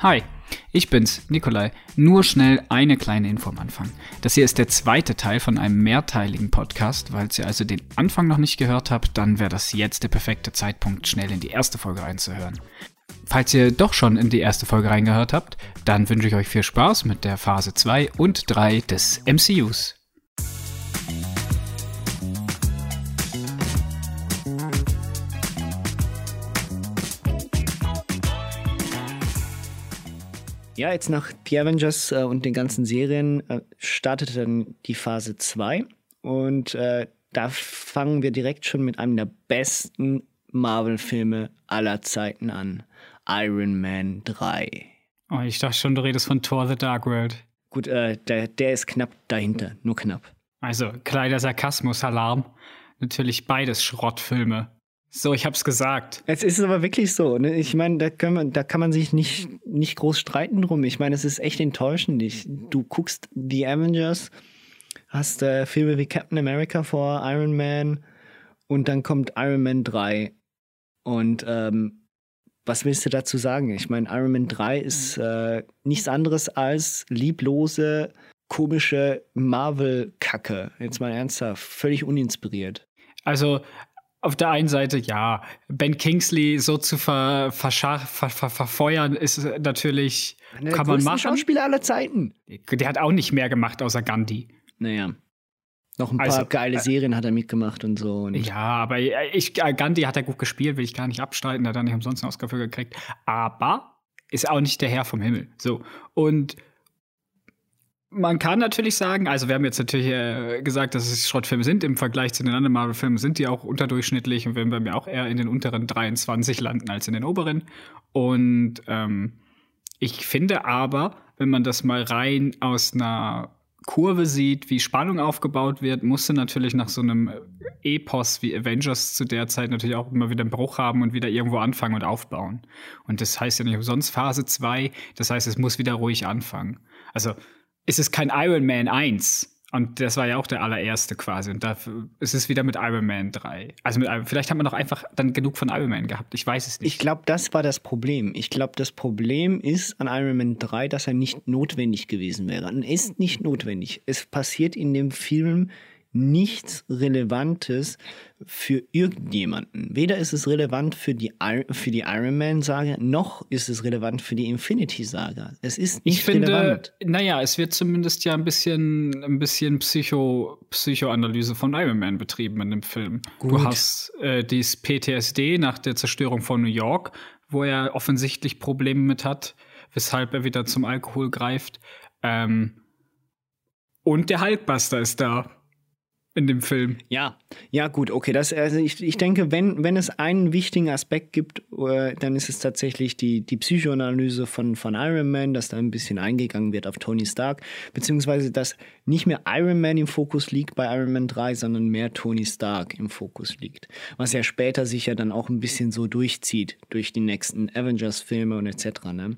Hi, ich bin's, Nikolai. Nur schnell eine kleine Info am Anfang. Das hier ist der zweite Teil von einem mehrteiligen Podcast. Falls ihr also den Anfang noch nicht gehört habt, dann wäre das jetzt der perfekte Zeitpunkt, schnell in die erste Folge reinzuhören. Falls ihr doch schon in die erste Folge reingehört habt, dann wünsche ich euch viel Spaß mit der Phase 2 und 3 des MCUs. Ja, jetzt nach The Avengers äh, und den ganzen Serien äh, startet dann die Phase 2 und äh, da fangen wir direkt schon mit einem der besten Marvel-Filme aller Zeiten an. Iron Man 3. Oh, ich dachte schon, du redest von Thor The Dark World. Gut, äh, der, der ist knapp dahinter, nur knapp. Also, kleiner Sarkasmus-Alarm. Natürlich beides Schrottfilme. So, ich hab's gesagt. Es ist aber wirklich so. Ne? Ich meine, da, da kann man sich nicht, nicht groß streiten drum. Ich meine, es ist echt enttäuschend. Ich, du guckst die Avengers, hast äh, Filme wie Captain America vor, Iron Man und dann kommt Iron Man 3. Und ähm, was willst du dazu sagen? Ich meine, Iron Man 3 ist äh, nichts anderes als lieblose, komische Marvel-Kacke. Jetzt mal ernsthaft, völlig uninspiriert. Also auf der einen Seite, ja, Ben Kingsley so zu ver, ver, ver, verfeuern, ist natürlich, Einer kann man machen. Schauspieler aller Zeiten. Der hat auch nicht mehr gemacht außer Gandhi. Naja. Noch ein paar also, geile äh, Serien hat er mitgemacht und so. Und ja, aber ich, Gandhi hat er gut gespielt, will ich gar nicht abstreiten, hat er nicht umsonst einen Oscar für gekriegt. Aber ist auch nicht der Herr vom Himmel. So. Und man kann natürlich sagen, also wir haben jetzt natürlich äh, gesagt, dass es Schrottfilme sind. Im Vergleich zu den anderen Marvel-Filmen sind die auch unterdurchschnittlich und werden bei mir auch eher in den unteren 23 landen als in den oberen. Und ähm, ich finde aber, wenn man das mal rein aus einer Kurve sieht, wie Spannung aufgebaut wird, musste natürlich nach so einem Epos wie Avengers zu der Zeit natürlich auch immer wieder einen Bruch haben und wieder irgendwo anfangen und aufbauen. Und das heißt ja nicht umsonst Phase 2, das heißt, es muss wieder ruhig anfangen. Also ist es kein Iron Man 1. Und das war ja auch der allererste quasi. Und dafür ist es wieder mit Iron Man 3. Also mit, vielleicht haben wir noch einfach dann genug von Iron Man gehabt. Ich weiß es nicht. Ich glaube, das war das Problem. Ich glaube, das Problem ist an Iron Man 3, dass er nicht notwendig gewesen wäre. Und ist nicht notwendig. Es passiert in dem Film nichts Relevantes für irgendjemanden. Weder ist es relevant für die, für die Iron Man-Saga, noch ist es relevant für die Infinity-Saga. Es ist nicht ich finde, relevant. Naja, es wird zumindest ja ein bisschen, ein bisschen Psycho, Psychoanalyse von Iron Man betrieben in dem Film. Gut. Du hast äh, dieses PTSD nach der Zerstörung von New York, wo er offensichtlich Probleme mit hat, weshalb er wieder zum Alkohol greift. Ähm, und der Hulkbuster ist da in dem Film. Ja, ja, gut, okay. Das, also ich, ich denke, wenn, wenn es einen wichtigen Aspekt gibt, äh, dann ist es tatsächlich die, die Psychoanalyse von, von Iron Man, dass da ein bisschen eingegangen wird auf Tony Stark, beziehungsweise dass nicht mehr Iron Man im Fokus liegt bei Iron Man 3, sondern mehr Tony Stark im Fokus liegt. Was ja später sich ja dann auch ein bisschen so durchzieht durch die nächsten Avengers-Filme und etc. Ne?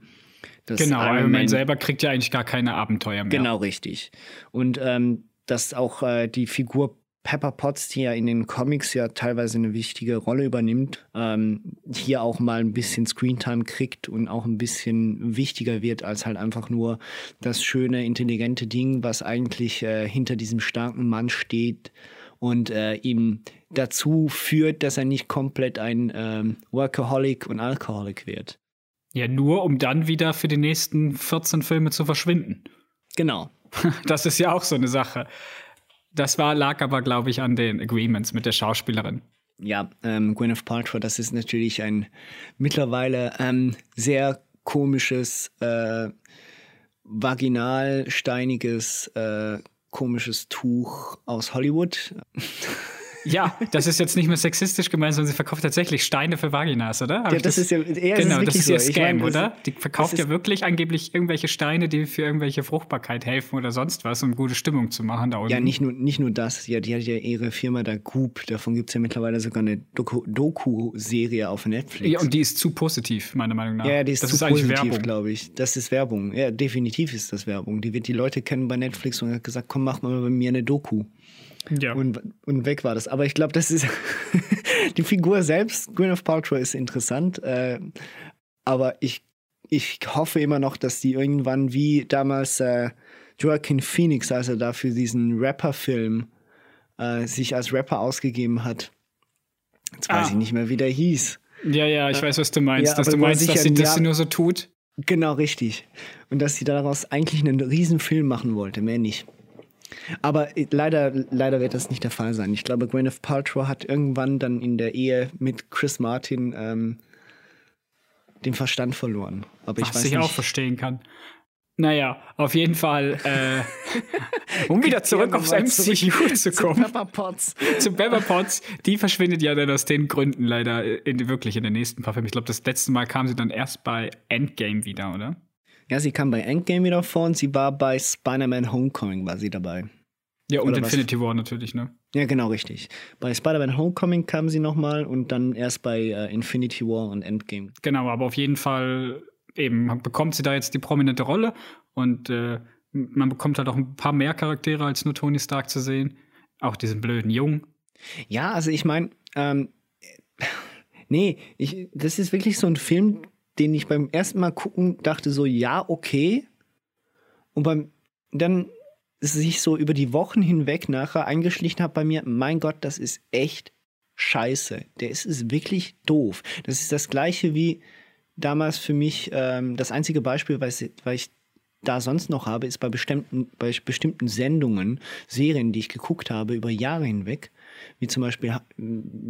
genau, Iron, Iron Man, Man selber kriegt ja eigentlich gar keine Abenteuer mehr. Genau, richtig. Und ähm, dass auch äh, die Figur Pepper Potts, die ja in den Comics ja teilweise eine wichtige Rolle übernimmt, ähm, hier auch mal ein bisschen Screentime kriegt und auch ein bisschen wichtiger wird als halt einfach nur das schöne, intelligente Ding, was eigentlich äh, hinter diesem starken Mann steht und äh, ihm dazu führt, dass er nicht komplett ein ähm, Workaholic und Alcoholic wird. Ja, nur um dann wieder für die nächsten 14 Filme zu verschwinden. Genau. Das ist ja auch so eine Sache. Das war, lag aber, glaube ich, an den Agreements mit der Schauspielerin. Ja, ähm, Gwyneth Paltrow, das ist natürlich ein mittlerweile ähm, sehr komisches, äh, vaginal steiniges, äh, komisches Tuch aus Hollywood. Ja, das ist jetzt nicht mehr sexistisch gemeint, sondern sie verkauft tatsächlich Steine für Vaginas, oder? ja, das, das, ist ja, eher genau, das ist ihr so. Scam, meine, oder? Die verkauft ja wirklich angeblich irgendwelche Steine, die für irgendwelche Fruchtbarkeit helfen oder sonst was, um gute Stimmung zu machen da unten. Ja, nicht nur, nicht nur das. Ja, die hat ja ihre Firma da Goop. Davon gibt es ja mittlerweile sogar eine Doku-Serie auf Netflix. Ja, und die ist zu positiv, meiner Meinung nach. Ja, die ist das zu ist positiv, glaube ich. Das ist Werbung. Ja, definitiv ist das Werbung. Die wird die Leute kennen bei Netflix und hat gesagt, komm, mach mal bei mir eine Doku. Ja. Und, und weg war das. Aber ich glaube, das ist die Figur selbst, Gwyneth Paltrow, ist interessant. Äh, aber ich ich hoffe immer noch, dass die irgendwann wie damals äh, Joaquin Phoenix, als er da für diesen Rapper-Film äh, sich als Rapper ausgegeben hat. Jetzt weiß ah. ich nicht mehr, wie der hieß. Ja, ja, ich äh, weiß, was du meinst. Ja, dass du meinst, dass sie das nur so tut. Genau, richtig. Und dass sie daraus eigentlich einen riesen Film machen wollte, mehr nicht. Aber äh, leider, leider wird das nicht der Fall sein. Ich glaube, Gwyneth Paltrow hat irgendwann dann in der Ehe mit Chris Martin ähm, den Verstand verloren. Aber ich Was weiß ich nicht. auch verstehen kann. Naja, auf jeden Fall, äh, um wieder zurück aufs MCU zu kommen. Zu Pepper Potts. zu Pepper Potts. Die verschwindet ja dann aus den Gründen leider in, wirklich in den nächsten paar Filmen. Ich glaube, das letzte Mal kam sie dann erst bei Endgame wieder, oder? Ja, sie kam bei Endgame wieder vor und sie war bei Spider-Man Homecoming war sie dabei. Ja, und Oder Infinity was? War natürlich, ne? Ja, genau, richtig. Bei Spider-Man Homecoming kam sie nochmal und dann erst bei äh, Infinity War und Endgame. Genau, aber auf jeden Fall eben bekommt sie da jetzt die prominente Rolle und äh, man bekommt halt auch ein paar mehr Charaktere als nur Tony Stark zu sehen. Auch diesen blöden Jungen. Ja, also ich meine, ähm, nee, ich, das ist wirklich so ein Film, den ich beim ersten Mal gucken dachte so, ja, okay. Und beim dann sich so über die Wochen hinweg nachher eingeschlichen hat bei mir, mein Gott, das ist echt scheiße. Der ist, ist wirklich doof. Das ist das gleiche wie damals für mich, ähm, das einzige Beispiel, ich, weil ich da sonst noch habe, ist bei bestimmten, bei bestimmten Sendungen, Serien, die ich geguckt habe über Jahre hinweg, wie zum Beispiel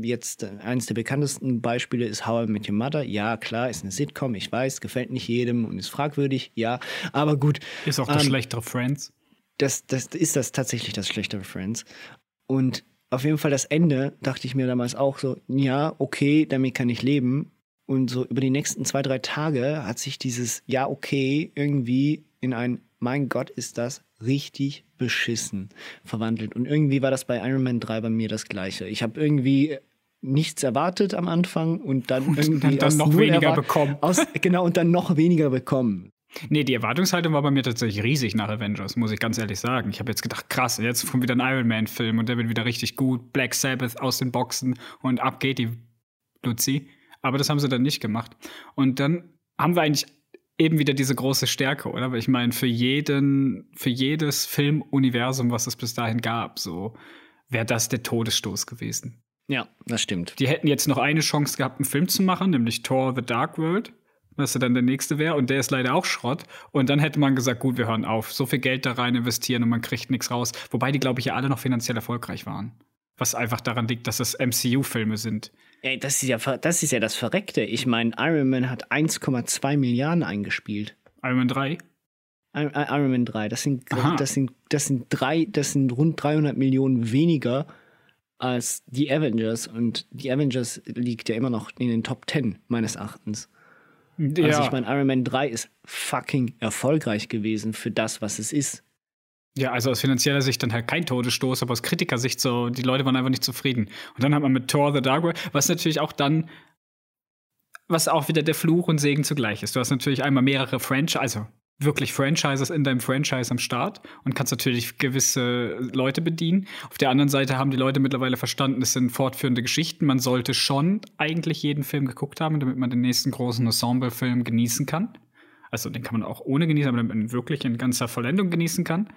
jetzt eines der bekanntesten Beispiele ist How I Met Your Mother. Ja, klar, ist eine Sitcom, ich weiß, gefällt nicht jedem und ist fragwürdig, ja, aber gut. Ist auch das ähm, schlechtere Friends das, das ist das tatsächlich das schlechtere Friends. Und auf jeden Fall das Ende dachte ich mir damals auch so, ja, okay, damit kann ich leben. Und so über die nächsten zwei, drei Tage hat sich dieses Ja, okay irgendwie in ein Mein Gott, ist das richtig beschissen verwandelt. Und irgendwie war das bei Iron Man 3 bei mir das Gleiche. Ich habe irgendwie nichts erwartet am Anfang und dann irgendwie und dann noch weniger bekommen. Aus, genau, und dann noch weniger bekommen. Nee, die Erwartungshaltung war bei mir tatsächlich riesig nach Avengers, muss ich ganz ehrlich sagen. Ich habe jetzt gedacht, krass, jetzt kommt wieder ein Iron Man-Film und der wird wieder richtig gut. Black Sabbath aus den Boxen und ab geht die Luzi. Aber das haben sie dann nicht gemacht. Und dann haben wir eigentlich eben wieder diese große Stärke, oder? Weil ich meine, für jeden, für jedes Filmuniversum, was es bis dahin gab, so wäre das der Todesstoß gewesen. Ja, das stimmt. Die hätten jetzt noch eine Chance gehabt, einen Film zu machen, nämlich Thor The Dark World was dann der nächste wäre. Und der ist leider auch Schrott. Und dann hätte man gesagt, gut, wir hören auf. So viel Geld da rein investieren und man kriegt nichts raus. Wobei die, glaube ich, ja alle noch finanziell erfolgreich waren. Was einfach daran liegt, dass das MCU-Filme sind. Ey, das ist ja das ist ja das Verreckte. Ich meine, Iron Man hat 1,2 Milliarden eingespielt. Iron Man 3? Iron Man 3. Das sind, das sind, das sind drei, das sind rund 300 Millionen weniger als die Avengers. Und die Avengers liegt ja immer noch in den Top 10, meines Erachtens. Ja. Also ich meine, Iron Man 3 ist fucking erfolgreich gewesen für das, was es ist. Ja, also aus finanzieller Sicht dann halt kein Todesstoß, aber aus Kritikersicht so, die Leute waren einfach nicht zufrieden. Und dann hat man mit Thor The Dark World, was natürlich auch dann, was auch wieder der Fluch und Segen zugleich ist. Du hast natürlich einmal mehrere Franchise, also wirklich Franchises in deinem Franchise am Start und kannst natürlich gewisse Leute bedienen. Auf der anderen Seite haben die Leute mittlerweile verstanden, es sind fortführende Geschichten. Man sollte schon eigentlich jeden Film geguckt haben, damit man den nächsten großen Ensemble-Film genießen kann. Also den kann man auch ohne genießen, aber damit man wirklich in ganzer Vollendung genießen kann.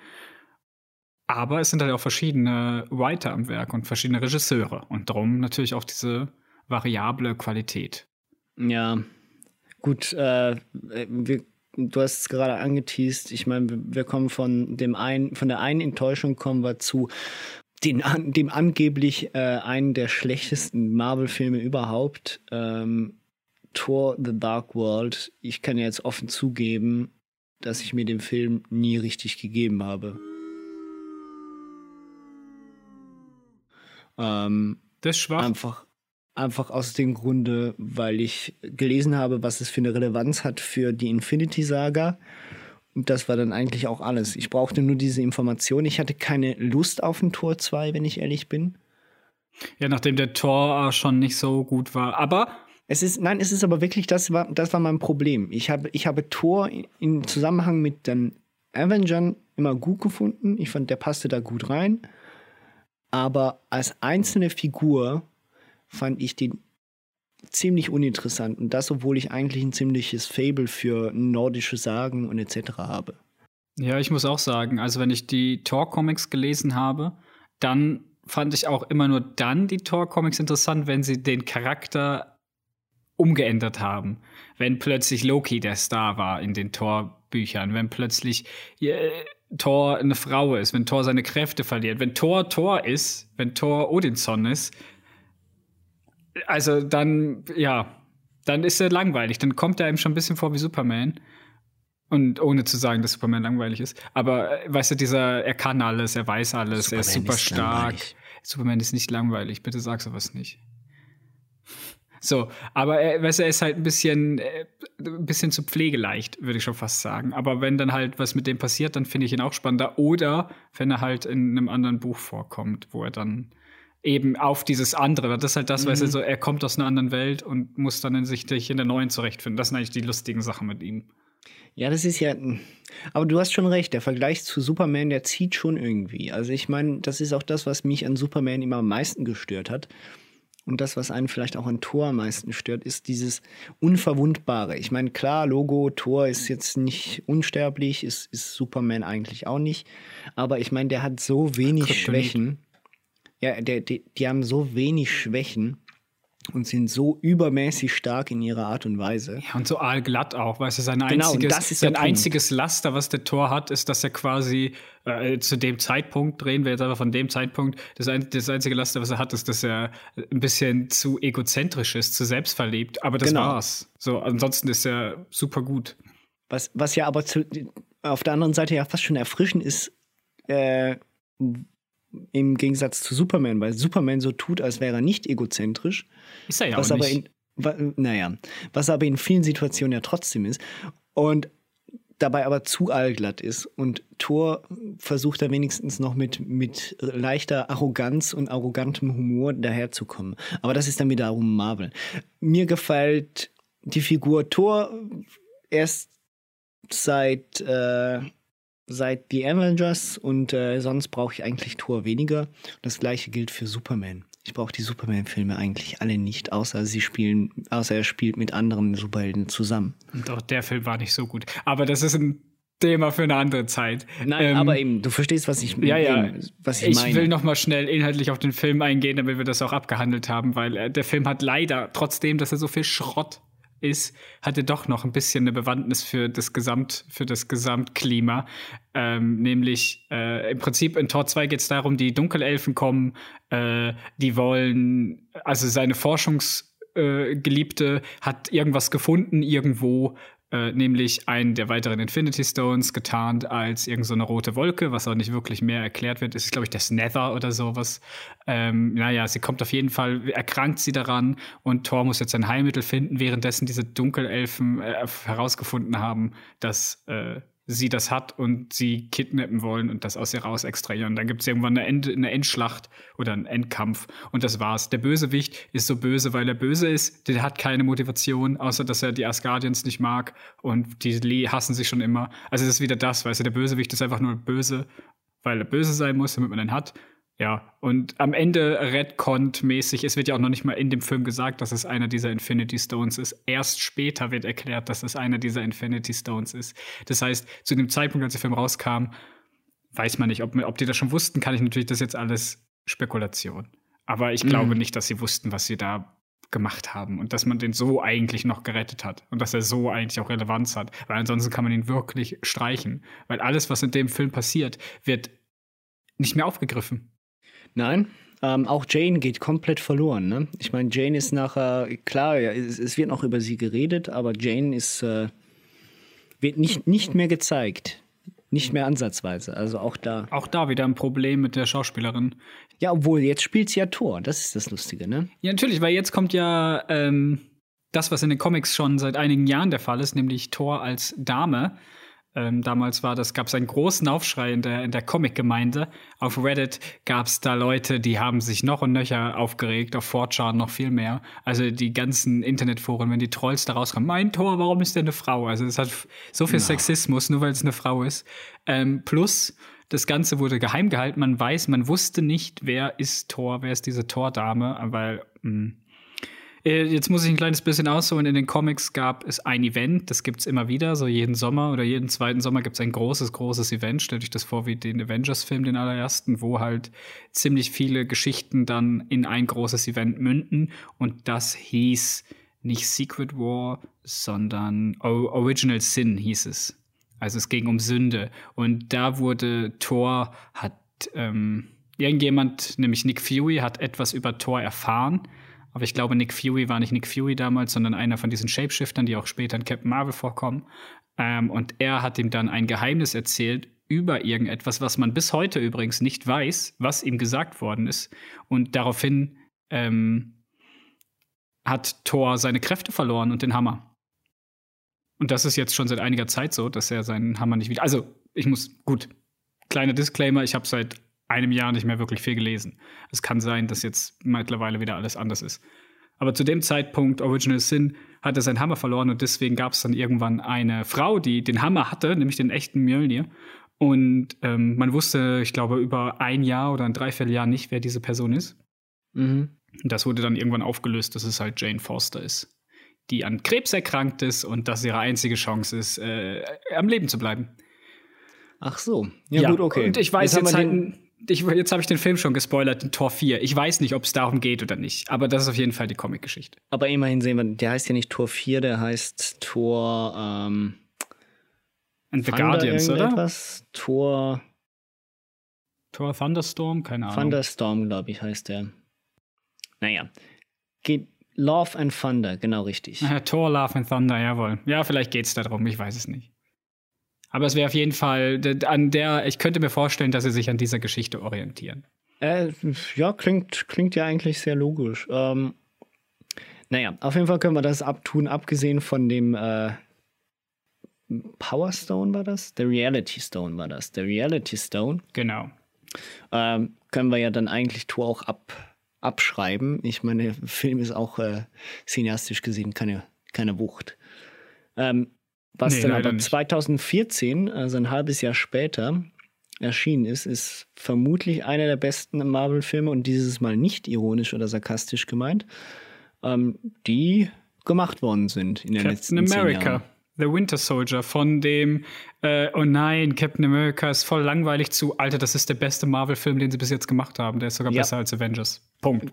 Aber es sind halt auch verschiedene Writer am Werk und verschiedene Regisseure und darum natürlich auch diese variable Qualität. Ja, gut, äh, wir du hast es gerade angeteased, ich meine, wir kommen von dem einen, von der einen Enttäuschung kommen wir zu den, dem angeblich äh, einen der schlechtesten Marvel-Filme überhaupt. Ähm, Thor The Dark World. Ich kann ja jetzt offen zugeben, dass ich mir den Film nie richtig gegeben habe. Ähm, das ist schwach. Einfach, Einfach aus dem Grunde, weil ich gelesen habe, was es für eine Relevanz hat für die Infinity-Saga. Und das war dann eigentlich auch alles. Ich brauchte nur diese Information. Ich hatte keine Lust auf ein Tor 2, wenn ich ehrlich bin. Ja, nachdem der Tor schon nicht so gut war. Aber. Es ist, nein, es ist aber wirklich, das war, das war mein Problem. Ich habe, ich habe Tor im Zusammenhang mit den Avengers immer gut gefunden. Ich fand, der passte da gut rein. Aber als einzelne Figur fand ich den ziemlich uninteressant. Und das, obwohl ich eigentlich ein ziemliches Fable für nordische Sagen und etc. habe. Ja, ich muss auch sagen, also wenn ich die Thor-Comics gelesen habe, dann fand ich auch immer nur dann die Thor-Comics interessant, wenn sie den Charakter umgeändert haben. Wenn plötzlich Loki der Star war in den Thor-Büchern, wenn plötzlich äh, Thor eine Frau ist, wenn Thor seine Kräfte verliert, wenn Thor Thor ist, wenn Thor Odinson ist, also dann, ja, dann ist er langweilig. Dann kommt er ihm schon ein bisschen vor wie Superman. Und ohne zu sagen, dass Superman langweilig ist. Aber äh, weißt du, dieser, er kann alles, er weiß alles, Superman er ist super ist stark. Langweilig. Superman ist nicht langweilig, bitte sag sowas nicht. So, aber er, weißt du, er ist halt ein bisschen, äh, ein bisschen zu pflegeleicht, würde ich schon fast sagen. Aber wenn dann halt was mit dem passiert, dann finde ich ihn auch spannender. Oder wenn er halt in einem anderen Buch vorkommt, wo er dann eben auf dieses andere, das ist halt das, mhm. weißt du, so, er kommt aus einer anderen Welt und muss dann in sich in der neuen zurechtfinden. Das sind eigentlich die lustigen Sachen mit ihm. Ja, das ist ja. Aber du hast schon recht, der Vergleich zu Superman, der zieht schon irgendwie. Also ich meine, das ist auch das, was mich an Superman immer am meisten gestört hat. Und das, was einen vielleicht auch an Thor am meisten stört, ist dieses Unverwundbare. Ich meine, klar, Logo, Thor ist jetzt nicht unsterblich, ist, ist Superman eigentlich auch nicht. Aber ich meine, der hat so wenig Schwächen. Ja, der, die, die haben so wenig Schwächen und sind so übermäßig stark in ihrer Art und Weise. Ja, und so aalglatt auch, weißt du, sein genau, einziges, sein einziges Laster, was der Tor hat, ist, dass er quasi äh, zu dem Zeitpunkt, drehen wir jetzt einfach von dem Zeitpunkt, das, ein, das einzige Laster, was er hat, ist, dass er ein bisschen zu egozentrisch ist, zu selbstverliebt, aber das genau. war's. So, ansonsten ist er super gut. Was, was ja aber zu, auf der anderen Seite ja fast schon erfrischend ist, äh, im Gegensatz zu Superman, weil Superman so tut, als wäre er nicht egozentrisch. Ist er ja was auch aber nicht. In, naja, was aber in vielen Situationen ja trotzdem ist. Und dabei aber zu allglatt ist. Und Thor versucht da wenigstens noch mit, mit leichter Arroganz und arrogantem Humor daherzukommen. Aber das ist dann wiederum Marvel. Mir gefällt die Figur Thor erst seit äh, seit The Avengers und äh, sonst brauche ich eigentlich Thor weniger. Das gleiche gilt für Superman. Ich brauche die Superman-Filme eigentlich alle nicht, außer sie spielen, außer er spielt mit anderen Superhelden zusammen. Und auch der Film war nicht so gut. Aber das ist ein Thema für eine andere Zeit. Nein, ähm, aber eben, du verstehst, was ich, ja, ja. Eben, was ich, ich meine. Ich will noch mal schnell inhaltlich auf den Film eingehen, damit wir das auch abgehandelt haben, weil äh, der Film hat leider, trotzdem, dass er so viel Schrott ist, hatte doch noch ein bisschen eine Bewandtnis für das Gesamt, für das Gesamtklima. Ähm, nämlich äh, im Prinzip in Tor 2 geht es darum, die Dunkelelfen kommen, äh, die wollen, also seine Forschungsgeliebte äh, hat irgendwas gefunden irgendwo, äh, nämlich einen der weiteren Infinity Stones getarnt als irgendeine so rote Wolke, was auch nicht wirklich mehr erklärt wird. Es ist, glaube ich, das Nether oder sowas. Ähm, naja, sie kommt auf jeden Fall, erkrankt sie daran und Thor muss jetzt ein Heilmittel finden, währenddessen diese Dunkelelfen äh, herausgefunden haben, dass äh, sie das hat und sie kidnappen wollen und das aus ihr raus extrahieren. Dann gibt es irgendwann eine, End eine Endschlacht oder einen Endkampf und das war's. Der Bösewicht ist so böse, weil er böse ist. Der hat keine Motivation, außer dass er die Asgardians nicht mag und die Lee hassen sich schon immer. Also es ist wieder das, weißt du, der Bösewicht ist einfach nur böse, weil er böse sein muss, damit man ihn hat. Ja, und am Ende Redcont-mäßig, es wird ja auch noch nicht mal in dem Film gesagt, dass es einer dieser Infinity Stones ist. Erst später wird erklärt, dass es einer dieser Infinity Stones ist. Das heißt, zu dem Zeitpunkt, als der Film rauskam, weiß man nicht, ob, ob die das schon wussten, kann ich natürlich, das jetzt alles Spekulation. Aber ich glaube mhm. nicht, dass sie wussten, was sie da gemacht haben und dass man den so eigentlich noch gerettet hat und dass er so eigentlich auch Relevanz hat, weil ansonsten kann man ihn wirklich streichen, weil alles, was in dem Film passiert, wird nicht mehr aufgegriffen. Nein, ähm, auch Jane geht komplett verloren. Ne? Ich meine, Jane ist nachher, klar, ja, es, es, wird noch über sie geredet, aber Jane ist, äh, wird nicht, nicht mehr gezeigt. Nicht mehr ansatzweise. Also auch da. Auch da wieder ein Problem mit der Schauspielerin. Ja, obwohl jetzt spielt sie ja Tor. Das ist das Lustige, ne? Ja, natürlich, weil jetzt kommt ja ähm, das, was in den Comics schon seit einigen Jahren der Fall ist, nämlich Thor als Dame. Ähm, damals war das, gab es einen großen Aufschrei in der, in der Comic-Gemeinde. Auf Reddit gab es da Leute, die haben sich noch und nöcher aufgeregt, auf 4chan noch viel mehr. Also die ganzen Internetforen, wenn die Trolls da rauskommen, mein Tor, warum ist der eine Frau? Also es hat so viel ja. Sexismus, nur weil es eine Frau ist. Ähm, plus, das Ganze wurde geheim gehalten. Man weiß, man wusste nicht, wer ist Thor, wer ist diese Thor-Dame, weil mh, hm, jetzt muss ich ein kleines bisschen ausholen. In den Comics gab es ein Event, das gibt es immer wieder, so jeden Sommer oder jeden zweiten Sommer gibt es ein großes, großes Event. Stellt euch das vor wie den Avengers-Film, den allerersten, wo halt ziemlich viele Geschichten dann in ein großes Event münden. Und das hieß nicht Secret War, sondern o Original Sin hieß es. Also es ging um Sünde. Und da wurde Thor, hat ähm, irgendjemand, nämlich Nick Fury, hat etwas über Thor erfahren aber ich glaube, Nick Fury war nicht Nick Fury damals, sondern einer von diesen Shapeshiftern, die auch später in Captain Marvel vorkommen. Ähm, und er hat ihm dann ein Geheimnis erzählt über irgendetwas, was man bis heute übrigens nicht weiß, was ihm gesagt worden ist. Und daraufhin ähm, hat Thor seine Kräfte verloren und den Hammer. Und das ist jetzt schon seit einiger Zeit so, dass er seinen Hammer nicht wieder. Also, ich muss, gut, kleiner Disclaimer, ich habe seit einem Jahr nicht mehr wirklich viel gelesen. Es kann sein, dass jetzt mittlerweile wieder alles anders ist. Aber zu dem Zeitpunkt, Original Sin, hat er seinen Hammer verloren und deswegen gab es dann irgendwann eine Frau, die den Hammer hatte, nämlich den echten Mjölnir. Und ähm, man wusste, ich glaube, über ein Jahr oder ein Dreivierteljahr nicht, wer diese Person ist. Mhm. Und das wurde dann irgendwann aufgelöst, dass es halt Jane Foster ist, die an Krebs erkrankt ist und dass ihre einzige Chance ist, äh, am Leben zu bleiben. Ach so. Ja, ja, gut, okay. Und ich weiß jetzt, jetzt halt, ich, jetzt habe ich den Film schon gespoilert, Tor 4. Ich weiß nicht, ob es darum geht oder nicht, aber das ist auf jeden Fall die Comic-Geschichte. Aber immerhin sehen wir, der heißt ja nicht Tor 4, der heißt Tor. Ähm, And the Thunder Guardians, oder? Tor. Tor Thunderstorm? Keine Ahnung. Thunderstorm, glaube ich, heißt der. Naja. Geht Love and Thunder, genau richtig. Ja, Tor, Love and Thunder, jawohl. Ja, vielleicht geht es darum, ich weiß es nicht. Aber es wäre auf jeden Fall an der, ich könnte mir vorstellen, dass sie sich an dieser Geschichte orientieren. Äh, ja, klingt, klingt ja eigentlich sehr logisch. Ähm, naja, auf jeden Fall können wir das abtun, abgesehen von dem äh, Power Stone war das? Der Reality Stone war das. Der Reality Stone. Genau. Ähm, können wir ja dann eigentlich Tor auch ab, abschreiben. Ich meine, der Film ist auch äh, cineastisch gesehen keine, keine Wucht. Ähm, was nee, dann aber nicht. 2014, also ein halbes Jahr später, erschienen ist, ist vermutlich einer der besten Marvel-Filme und dieses Mal nicht ironisch oder sarkastisch gemeint, ähm, die gemacht worden sind in den Captain letzten America. Jahren. The Winter Soldier von dem, äh, oh nein, Captain America ist voll langweilig zu, Alter, das ist der beste Marvel-Film, den sie bis jetzt gemacht haben. Der ist sogar ja. besser als Avengers. Punkt.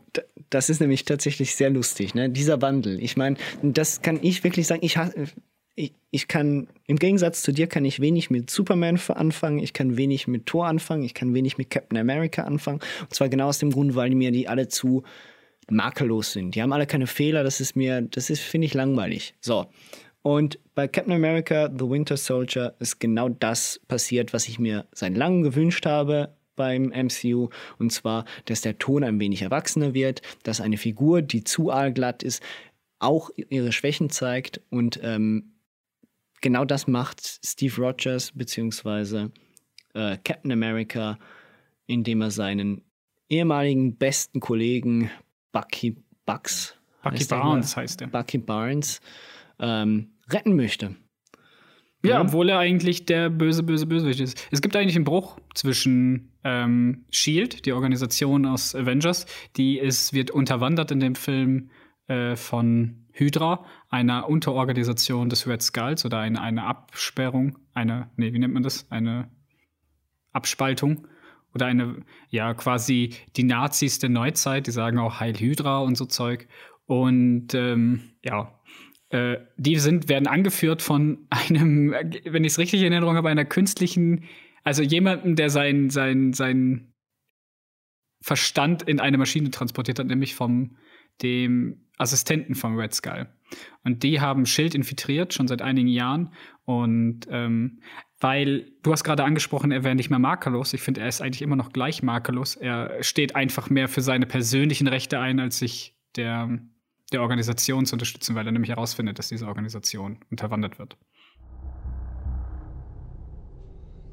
Das ist nämlich tatsächlich sehr lustig, ne? Dieser Wandel. Ich meine, das kann ich wirklich sagen. Ich, ich, ich kann, im Gegensatz zu dir, kann ich wenig mit Superman anfangen, ich kann wenig mit Thor anfangen, ich kann wenig mit Captain America anfangen. Und zwar genau aus dem Grund, weil mir die alle zu makellos sind. Die haben alle keine Fehler, das ist mir, das ist, finde ich, langweilig. So. Und bei Captain America, The Winter Soldier, ist genau das passiert, was ich mir seit langem gewünscht habe beim MCU. Und zwar, dass der Ton ein wenig erwachsener wird, dass eine Figur, die zu allglatt ist, auch ihre Schwächen zeigt und ähm, genau das macht Steve Rogers beziehungsweise äh, Captain America, indem er seinen ehemaligen besten Kollegen Bucky Bucks Bucky Barnes heißt er. Bucky Barnes ähm, retten möchte. Ja, ja, obwohl er eigentlich der böse, böse, Bösewicht ist. Es gibt eigentlich einen Bruch zwischen ähm, Shield, die Organisation aus Avengers, die ist, wird unterwandert in dem Film äh, von Hydra, einer Unterorganisation des Red Skulls oder eine, eine Absperrung, eine, nee, wie nennt man das? Eine Abspaltung oder eine, ja, quasi die Nazis der Neuzeit, die sagen auch Heil Hydra und so Zeug. Und ähm, ja, äh, die sind, werden angeführt von einem, wenn ich es richtig in Erinnerung habe, einer künstlichen, also jemanden, der sein, sein, sein Verstand in eine Maschine transportiert hat, nämlich vom dem Assistenten von Red Skull. Und die haben Schild infiltriert, schon seit einigen Jahren. Und ähm, weil du hast gerade angesprochen, er wäre nicht mehr makellos. Ich finde, er ist eigentlich immer noch gleich makellos. Er steht einfach mehr für seine persönlichen Rechte ein, als sich der, der Organisation zu unterstützen, weil er nämlich herausfindet, dass diese Organisation unterwandert wird.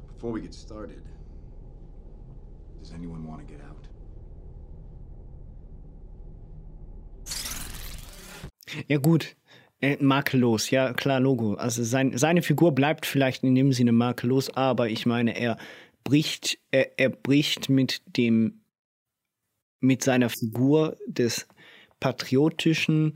Before we get started, does anyone want to get out? Ja, gut. Äh, makellos, ja, klar, Logo. Also sein, seine Figur bleibt vielleicht in dem Sinne makellos, aber ich meine, er bricht, er, er bricht mit dem, mit seiner Figur des patriotischen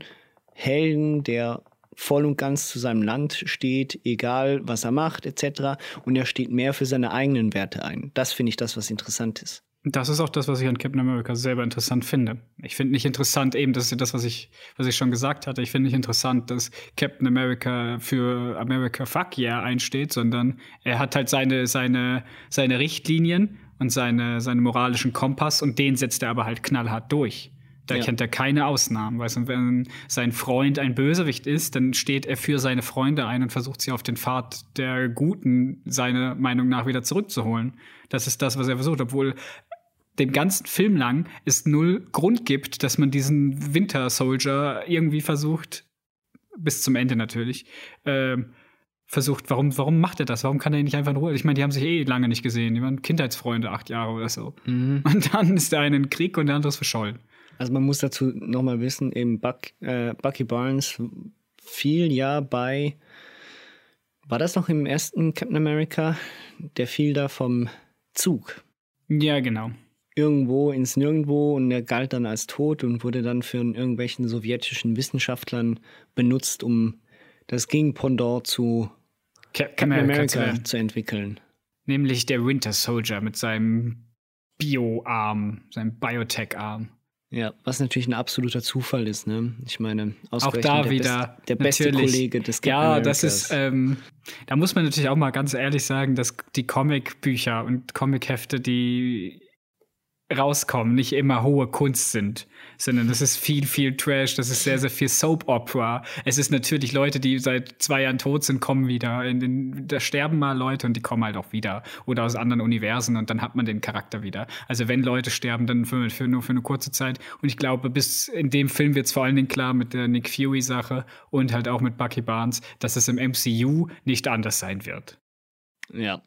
Helden, der voll und ganz zu seinem Land steht, egal was er macht, etc. Und er steht mehr für seine eigenen Werte ein. Das finde ich das, was interessant ist. Das ist auch das, was ich an Captain America selber interessant finde. Ich finde nicht interessant, eben, das ist das, was ich, was ich schon gesagt hatte. Ich finde nicht interessant, dass Captain America für America Fuck Yeah einsteht, sondern er hat halt seine, seine, seine Richtlinien und seine, seinen moralischen Kompass und den setzt er aber halt knallhart durch. Da ja. kennt er keine Ausnahmen. Weißt du, wenn sein Freund ein Bösewicht ist, dann steht er für seine Freunde ein und versucht sie auf den Pfad der Guten, seiner Meinung nach, wieder zurückzuholen. Das ist das, was er versucht, obwohl dem ganzen Film lang es null Grund gibt, dass man diesen Winter Soldier irgendwie versucht, bis zum Ende natürlich, äh, versucht, warum, warum macht er das? Warum kann er nicht einfach in Ruhe? Ich meine, die haben sich eh lange nicht gesehen. Die waren Kindheitsfreunde, acht Jahre oder so. Mhm. Und dann ist der eine in Krieg und der andere ist verschollen. Also man muss dazu nochmal wissen, eben Buck, äh, Bucky Barnes fiel ja bei, war das noch im ersten Captain America? Der fiel da vom Zug. Ja, genau irgendwo ins Nirgendwo und er galt dann als tot und wurde dann von irgendwelchen sowjetischen Wissenschaftlern benutzt, um das Gegenpendant zu Captain America, America zu entwickeln. Nämlich der Winter Soldier mit seinem Bio-Arm, seinem Biotech-Arm. Ja, was natürlich ein absoluter Zufall ist, ne? Ich meine, auch da der wieder best, der beste Kollege des Captain Ja, Americas. das ist, ähm, da muss man natürlich auch mal ganz ehrlich sagen, dass die Comic-Bücher und Comic-Hefte, die rauskommen, nicht immer hohe Kunst sind, sondern das ist viel, viel Trash, das ist sehr, sehr viel Soap Opera. Es ist natürlich Leute, die seit zwei Jahren tot sind, kommen wieder. In den, da sterben mal Leute und die kommen halt auch wieder. Oder aus anderen Universen und dann hat man den Charakter wieder. Also wenn Leute sterben, dann für, für nur für eine kurze Zeit. Und ich glaube, bis in dem Film wird es vor allen Dingen klar mit der Nick Fury-Sache und halt auch mit Bucky Barnes, dass es im MCU nicht anders sein wird. Ja,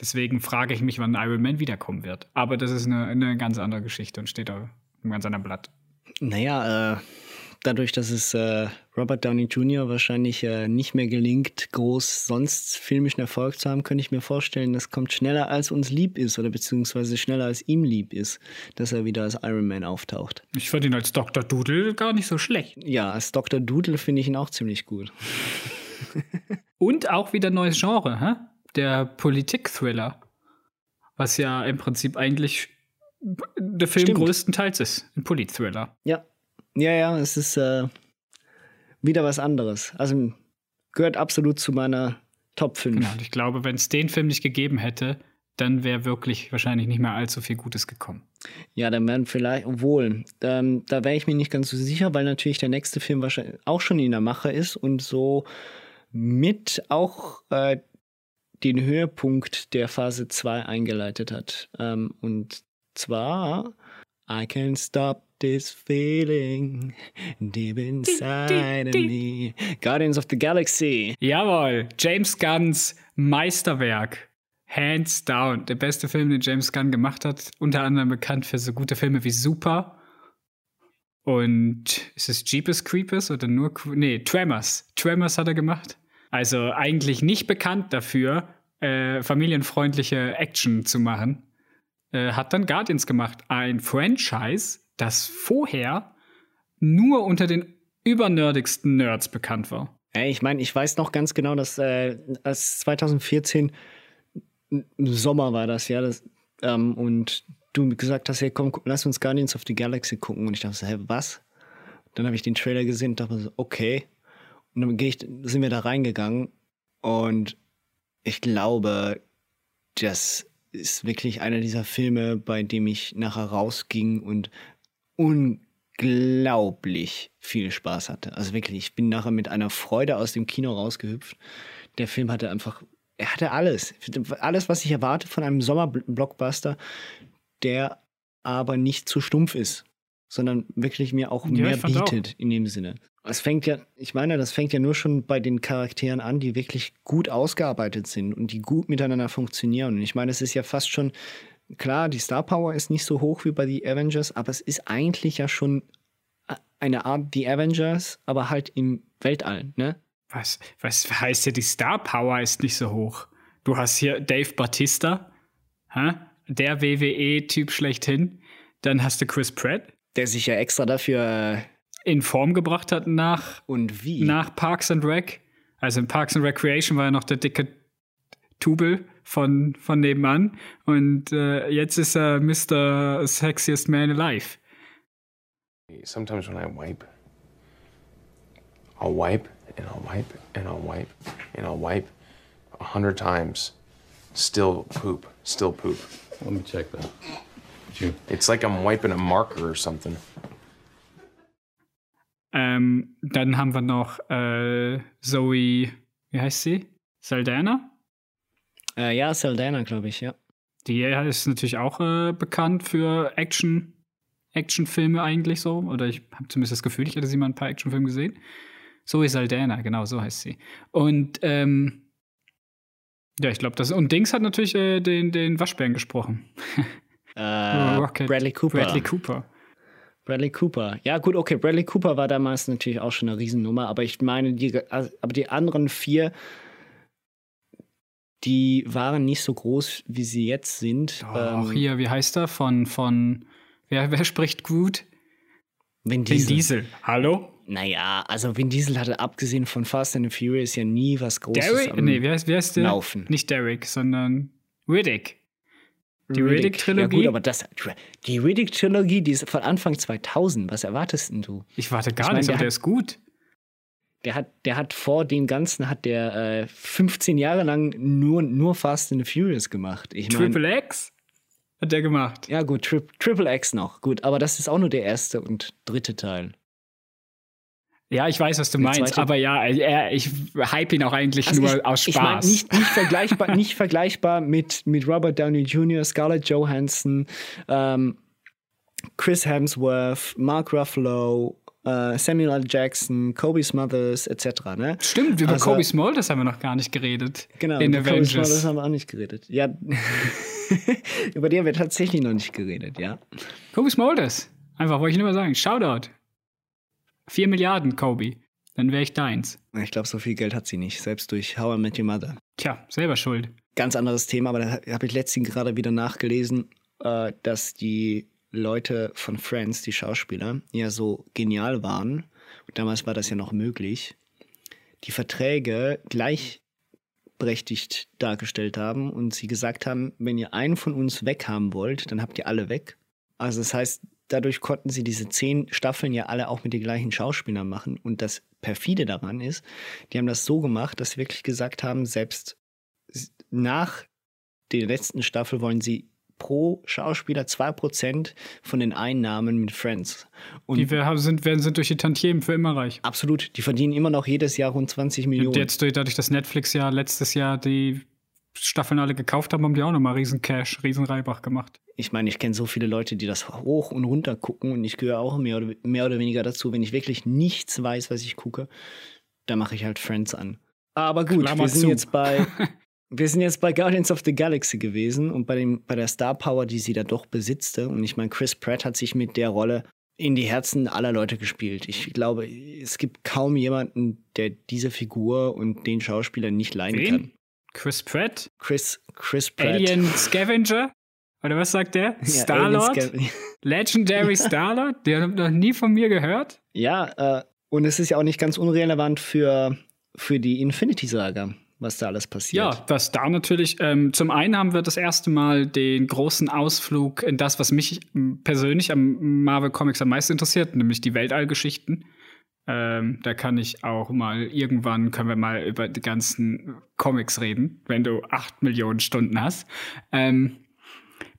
Deswegen frage ich mich, wann Iron Man wiederkommen wird. Aber das ist eine, eine ganz andere Geschichte und steht da im ganz anderen Blatt. Naja, äh, dadurch, dass es äh, Robert Downey Jr. wahrscheinlich äh, nicht mehr gelingt, groß sonst filmischen Erfolg zu haben, könnte ich mir vorstellen, das kommt schneller als uns lieb ist oder beziehungsweise schneller als ihm lieb ist, dass er wieder als Iron Man auftaucht. Ich finde ihn als Dr. Doodle gar nicht so schlecht. Ja, als Dr. Doodle finde ich ihn auch ziemlich gut. und auch wieder neues Genre, hä? Der Politik-Thriller. Was ja im Prinzip eigentlich der Film Stimmt. größtenteils ist. Ein Polit-Thriller. Ja. Ja, ja, es ist äh, wieder was anderes. Also gehört absolut zu meiner Top 5. Genau, und ich glaube, wenn es den Film nicht gegeben hätte, dann wäre wirklich wahrscheinlich nicht mehr allzu viel Gutes gekommen. Ja, dann wären vielleicht, obwohl, ähm, da wäre ich mir nicht ganz so sicher, weil natürlich der nächste Film wahrscheinlich auch schon in der Mache ist und so mit auch äh, den Höhepunkt der Phase 2 eingeleitet hat. Ähm, und zwar I can't stop this feeling deep inside of me. Guardians of the Galaxy. Jawohl, James Gunns Meisterwerk. Hands down. Der beste Film, den James Gunn gemacht hat. Unter anderem bekannt für so gute Filme wie Super. Und ist es Jeepers Creepers oder nur. Nee, Tremors. Tremors hat er gemacht. Also eigentlich nicht bekannt dafür, äh, familienfreundliche Action zu machen. Äh, hat dann Guardians gemacht. Ein Franchise, das vorher nur unter den übernerdigsten Nerds bekannt war. Ich meine, ich weiß noch ganz genau, dass äh, als 2014 Sommer war das, ja, das, ähm, und du gesagt hast, hey, komm, lass uns Guardians of the Galaxy gucken. Und ich dachte so, hä, was? Dann habe ich den Trailer gesehen und dachte so, okay. Und dann ich, sind wir da reingegangen und ich glaube, das ist wirklich einer dieser Filme, bei dem ich nachher rausging und unglaublich viel Spaß hatte. Also wirklich, ich bin nachher mit einer Freude aus dem Kino rausgehüpft. Der Film hatte einfach, er hatte alles. Alles, was ich erwarte von einem Sommerblockbuster, der aber nicht zu stumpf ist, sondern wirklich mir auch ja, mehr bietet auch. in dem Sinne. Es fängt ja, ich meine, das fängt ja nur schon bei den Charakteren an, die wirklich gut ausgearbeitet sind und die gut miteinander funktionieren. Und ich meine, es ist ja fast schon, klar, die Star Power ist nicht so hoch wie bei den Avengers, aber es ist eigentlich ja schon eine Art die Avengers, aber halt im Weltall, ne? Was, was heißt ja, die Star Power ist nicht so hoch? Du hast hier Dave Batista, hä? der WWE-Typ schlechthin. Dann hast du Chris Pratt. Der sich ja extra dafür in Form gebracht hat nach, Und wie? nach Parks and Rec. Also in Parks and Recreation war er noch der dicke Tubel von, von nebenan. Und äh, jetzt ist er Mr. Sexiest Man Alive. Sometimes when I wipe, I'll wipe and I'll wipe and I'll wipe and I'll wipe a hundred times. Still poop, still poop. Let me check that. It's like I'm wiping a marker or something. Ähm, dann haben wir noch äh, Zoe, wie heißt sie? Saldana? Äh, ja, Saldana, glaube ich, ja. Die ist natürlich auch äh, bekannt für Action, Actionfilme eigentlich so. Oder ich habe zumindest das Gefühl, ich hätte sie mal ein paar Actionfilme gesehen. Zoe Saldana, genau, so heißt sie. Und ähm, ja, ich glaube, das. Und Dings hat natürlich äh, den, den Waschbären gesprochen. Äh. Bradley Cooper. Bradley Cooper. Bradley Cooper. Ja, gut, okay. Bradley Cooper war damals natürlich auch schon eine Riesennummer, aber ich meine, die, aber die anderen vier, die waren nicht so groß, wie sie jetzt sind. Oh, auch hier, wie heißt er? Von, von, wer, wer spricht gut? Vin Vin Diesel. Diesel. Hallo? Naja, also Vin Diesel hatte abgesehen von Fast and the Furious ja nie was Großes Derek? am Nee, wer heißt, wer heißt der? Laufen. Nicht Derek, sondern Riddick. Die Riddick. Riddick-Trilogie? Ja gut, aber das, die Riddick-Trilogie, die ist von Anfang 2000. Was erwartest denn du? Ich warte gar Ich mein, nicht, der aber der hat- ist gut. Der hat, der hat vor dem Ganzen, hat der äh, 15 Jahre lang nur, nur Fast and the Furious gemacht. Ich mein, Triple X hat der gemacht. Ja, gut, Tri Triple X noch. Gut, aber das ist auch nur der erste und dritte Teil. Ja, ich weiß, was du meinst, aber ja, er, ich hype ihn auch eigentlich Also nur ich, aus Ich mein, Spaß. nicht, nicht vergleichbar, nicht vergleichbar mit, mit Robert Downey Jr., Scarlett Johansson, ähm, Chris Hemsworth, Mark Ruffalo, äh, Samuel L. Jackson, Kobe Smothers, etc. Ne? Stimmt, über Also- Kobe Smulders haben wir noch gar nicht geredet. Genau, in über Kobe Smothers Avengers. haben wir auch nicht geredet. Ja, über den haben wir tatsächlich noch nicht geredet, ja. Kobe Smulders. Einfach, wollte ich nur mal sagen. Shoutout. Vier Milliarden, Kobe. Dann wäre ich deins. Ich glaube, so viel Geld hat sie nicht, selbst durch How I Met Your Mother. Tja, selber schuld. ganz anderes Thema, aber da habe ich letztens gerade wieder nachgelesen, äh, dass die Leute von Friends, die Schauspieler, ja so genial waren. Und damals war das ja noch möglich. Die Verträge gleichberechtigt dargestellt haben und sie gesagt haben, wenn ihr einen von uns weghaben wollt, dann habt ihr alle weg. Also das heißt, dadurch konnten sie diese zehn Staffeln ja alle auch mit den gleichen Schauspielern machen. Und das perfide daran ist, die haben das so gemacht, dass sie wirklich gesagt haben, selbst nach der letzten Staffel wollen sie pro Schauspieler 2% von den Einnahmen mit Friends. Und Die wir haben, sind, werden, sind durch die Tantiemen für immer reich. absolut, die verdienen immer noch jedes Jahr rund 20 Millionen. Und jetzt durch- dadurch, dass Netflix ja letztes Jahr die Staffeln alle gekauft haben, haben die auch nochmal riesen Cash, riesen Reibach gemacht. Ich meine, ich kenne so viele Leute, die das hoch und runter gucken und ich gehöre auch mehr oder, mehr oder weniger dazu. Wenn ich wirklich nichts weiß, was ich gucke, dann mache ich halt Friends an. Aber gut, Klammer wir sind zu. jetzt bei wir sind jetzt bei Guardians of the Galaxy gewesen und bei dem bei der Star Power, die sie da doch besitzte. Und ich meine, Chris Pratt hat sich mit der Rolle in die Herzen aller Leute gespielt. Ich glaube, es gibt kaum jemanden, der diese Figur und den Schauspieler nicht leiden Wen? kann. Chris Pratt? Chris Chris Pratt. Alien Scavenger? Oder was sagt der? Ja, Star-Lord? Legendary Star-Lord? Der hat noch nie von mir gehört. Ja, äh, und es ist ja auch nicht ganz unrelevant für, für die Infinity-Saga, was da alles passiert. Ja, was da natürlich, ähm, zum einen haben wir das erste Mal den großen Ausflug in das, was mich persönlich am Marvel Comics am meisten interessiert, nämlich die Weltallgeschichten. Ähm, da kann ich auch mal irgendwann können wir mal über die ganzen Comics reden, wenn du acht Millionen Stunden hast. Ähm,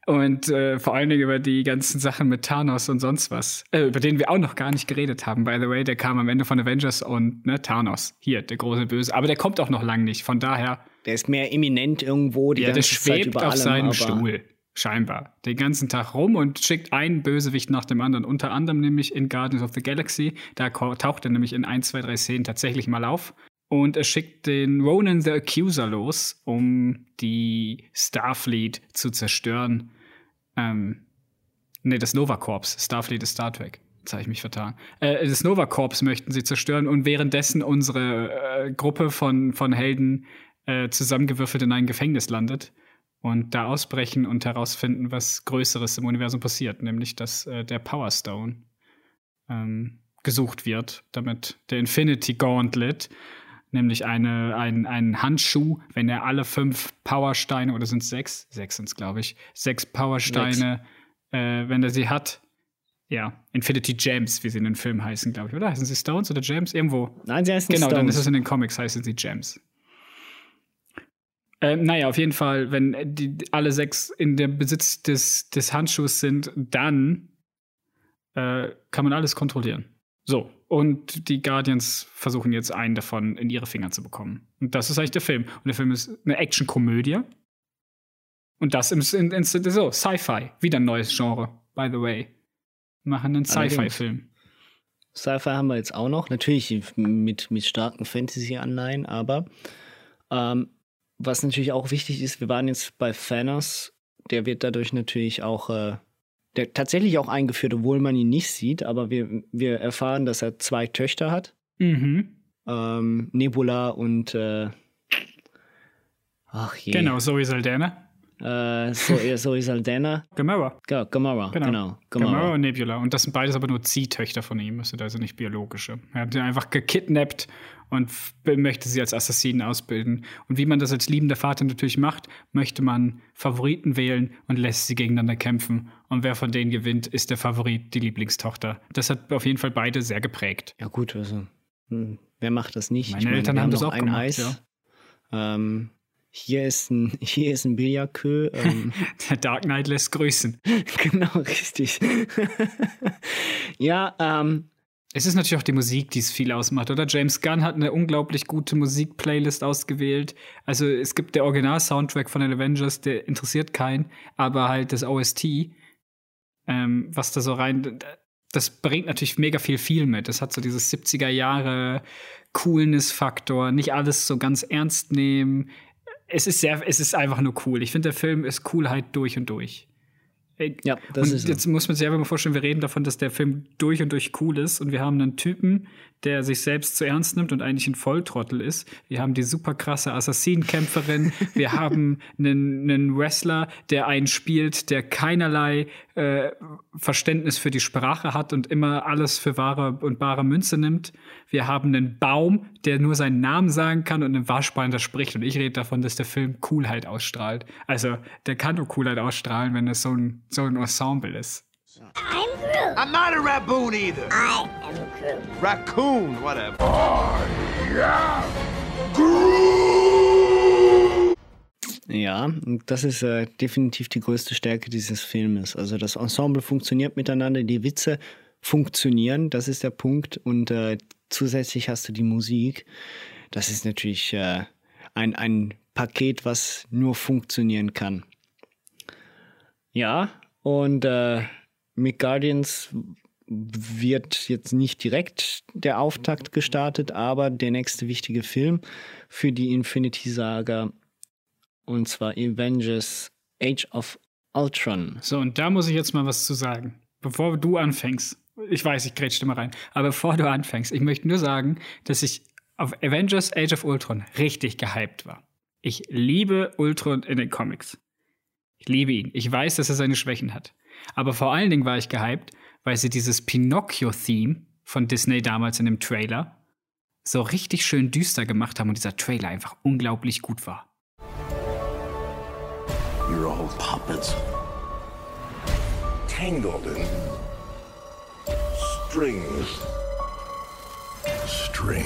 und äh, vor allen Dingen über die ganzen Sachen mit Thanos und sonst was, äh, über den wir auch noch gar nicht geredet haben. By the way, der kam am Ende von Avengers und ne, Thanos, hier, der große Böse. Aber der kommt auch noch lang nicht. Von daher, Der ist mehr eminent irgendwo die ja, der ganze Zeit schwebt über auf allem, seinem Stuhl. Scheinbar. Den ganzen Tag rum und schickt einen Bösewicht nach dem anderen. Unter anderem nämlich in Guardians of the Galaxy. Da taucht er nämlich in ein, zwei, drei Szenen tatsächlich mal auf. Und er schickt den Ronan the Accuser los, um die Starfleet zu zerstören. Ähm, nee, das Nova Corps. Starfleet ist Star Trek. Jetzt habe ich mich vertan. Äh, das Nova Corps möchten sie zerstören und währenddessen unsere äh, Gruppe von, von Helden äh, zusammengewürfelt in ein Gefängnis landet und da ausbrechen und herausfinden, was Größeres im Universum passiert, nämlich dass äh, der Power Stone ähm, gesucht wird, damit der Infinity Gauntlet, nämlich eine, ein, ein Handschuh, wenn er alle fünf Powersteine, oder sind es sechs? Sechs sind es, glaube ich, sechs Powersteine, äh, wenn er sie hat, ja, Infinity Gems, wie sie in den Filmen heißen, glaube ich, oder? Heißen sie Stones oder Gems? Irgendwo. Nein, sie heißen Genau, Stones. dann ist es in den Comics, heißen sie Gems. Ähm, naja, auf jeden Fall, wenn die alle sechs in der Besitz des, des Handschuhs sind, dann äh, kann man alles kontrollieren. So, und die Guardians versuchen jetzt einen davon in ihre Finger zu bekommen. Und das ist eigentlich der Film. Und der Film ist eine Actionkomödie. Und das im, in, in, so, Sci-Fi. Wieder ein neues Genre, by the way. Machen einen. Sci-Fi-Film. Sci-Fi haben wir jetzt auch noch. Natürlich mit, mit starken Fantasy-Anleihen, aber ähm, was natürlich auch wichtig ist, wir waren jetzt bei Thanos. Der wird dadurch natürlich auch äh, der tatsächlich auch eingeführt, obwohl man ihn nicht sieht, aber wir, wir erfahren, dass er zwei Töchter hat. Mhm. Ähm, Nebula und äh, ach je. Genau, Zoe Saldana. Äh, so, Zoe Saldana. Gamora. Ja, Gamora, Genau. genau. Gamora. Gamora. und Nebula. Und das sind beides aber nur Ziehtöchter von ihm, das sind also nicht biologische. Er hat sie einfach gekidnappt und möchte sie als Assassinen ausbilden. Und wie man das als liebender Vater natürlich macht, möchte man Favoriten wählen und lässt sie gegeneinander kämpfen. Und wer von denen gewinnt, ist der Favorit, die Lieblingstochter. Das hat auf jeden Fall beide sehr geprägt. Ja, gut, also, hm, wer macht das nicht? Meine Eltern wir haben das auch ein gemacht, Eis. Ähm, hier ist ein, hier ist ein Billardkö. Ähm, Der Dark Knight lässt grüßen. genau, richtig. ja, ähm, Es ist natürlich auch die Musik, die es viel ausmacht, oder? James Gunn hat eine unglaublich gute Musikplaylist ausgewählt. Also es gibt der Original-Soundtrack von den Avengers, der interessiert keinen, aber halt das OST, ähm, was da so rein, das bringt natürlich mega viel viel mit. Das hat so dieses 70er Jahre Coolness-Faktor, nicht alles so ganz ernst nehmen. Es ist sehr, es ist einfach nur cool. Ich finde, der Film ist Coolheit durch und durch. Ja, das und ist jetzt muss man sich einfach mal vorstellen, wir reden davon, dass der Film durch und durch cool ist. Und wir haben einen Typen, der sich selbst zu ernst nimmt und eigentlich ein Volltrottel ist. Wir haben die super krasse Assassinenkämpferin. wir haben einen, einen Wrestler, der einen spielt, der keinerlei äh, Verständnis für die Sprache hat und immer alles für wahre und bare Münze nimmt. Wir haben einen Baum, der nur seinen Namen sagen kann und einen Waschbein, der spricht. Und ich rede davon, dass der Film Coolheit ausstrahlt. Also, der kann nur Coolheit ausstrahlen, wenn es so ein, so ein Ensemble ist. I'm not a raboon either. I am Groot. Raccoon, whatever. Ja, und das ist äh, definitiv die größte Stärke dieses Filmes. Also das Ensemble funktioniert miteinander, die Witze funktionieren, das ist der Punkt. Und äh, zusätzlich hast du die Musik. Das ist natürlich äh, ein, ein Paket, was nur funktionieren kann. Ja, und äh, mit Guardians wird jetzt nicht direkt der Auftakt gestartet, aber der nächste wichtige Film für die Infinity Saga und zwar Avengers Age of Ultron. So, und da muss ich jetzt mal was zu sagen. Bevor du anfängst, ich weiß, ich grätsch immer rein, aber bevor du anfängst, ich möchte nur sagen, dass ich auf Avengers Age of Ultron richtig gehypt war. Ich liebe Ultron in den Comics. Ich liebe ihn. Ich weiß, dass er seine Schwächen hat. Aber vor allen Dingen war ich gehypt, weil sie dieses Pinocchio-Theme von Disney damals in dem Trailer so richtig schön düster gemacht haben und dieser Trailer einfach unglaublich gut war. You're all puppets. Tangled in strings. Strings.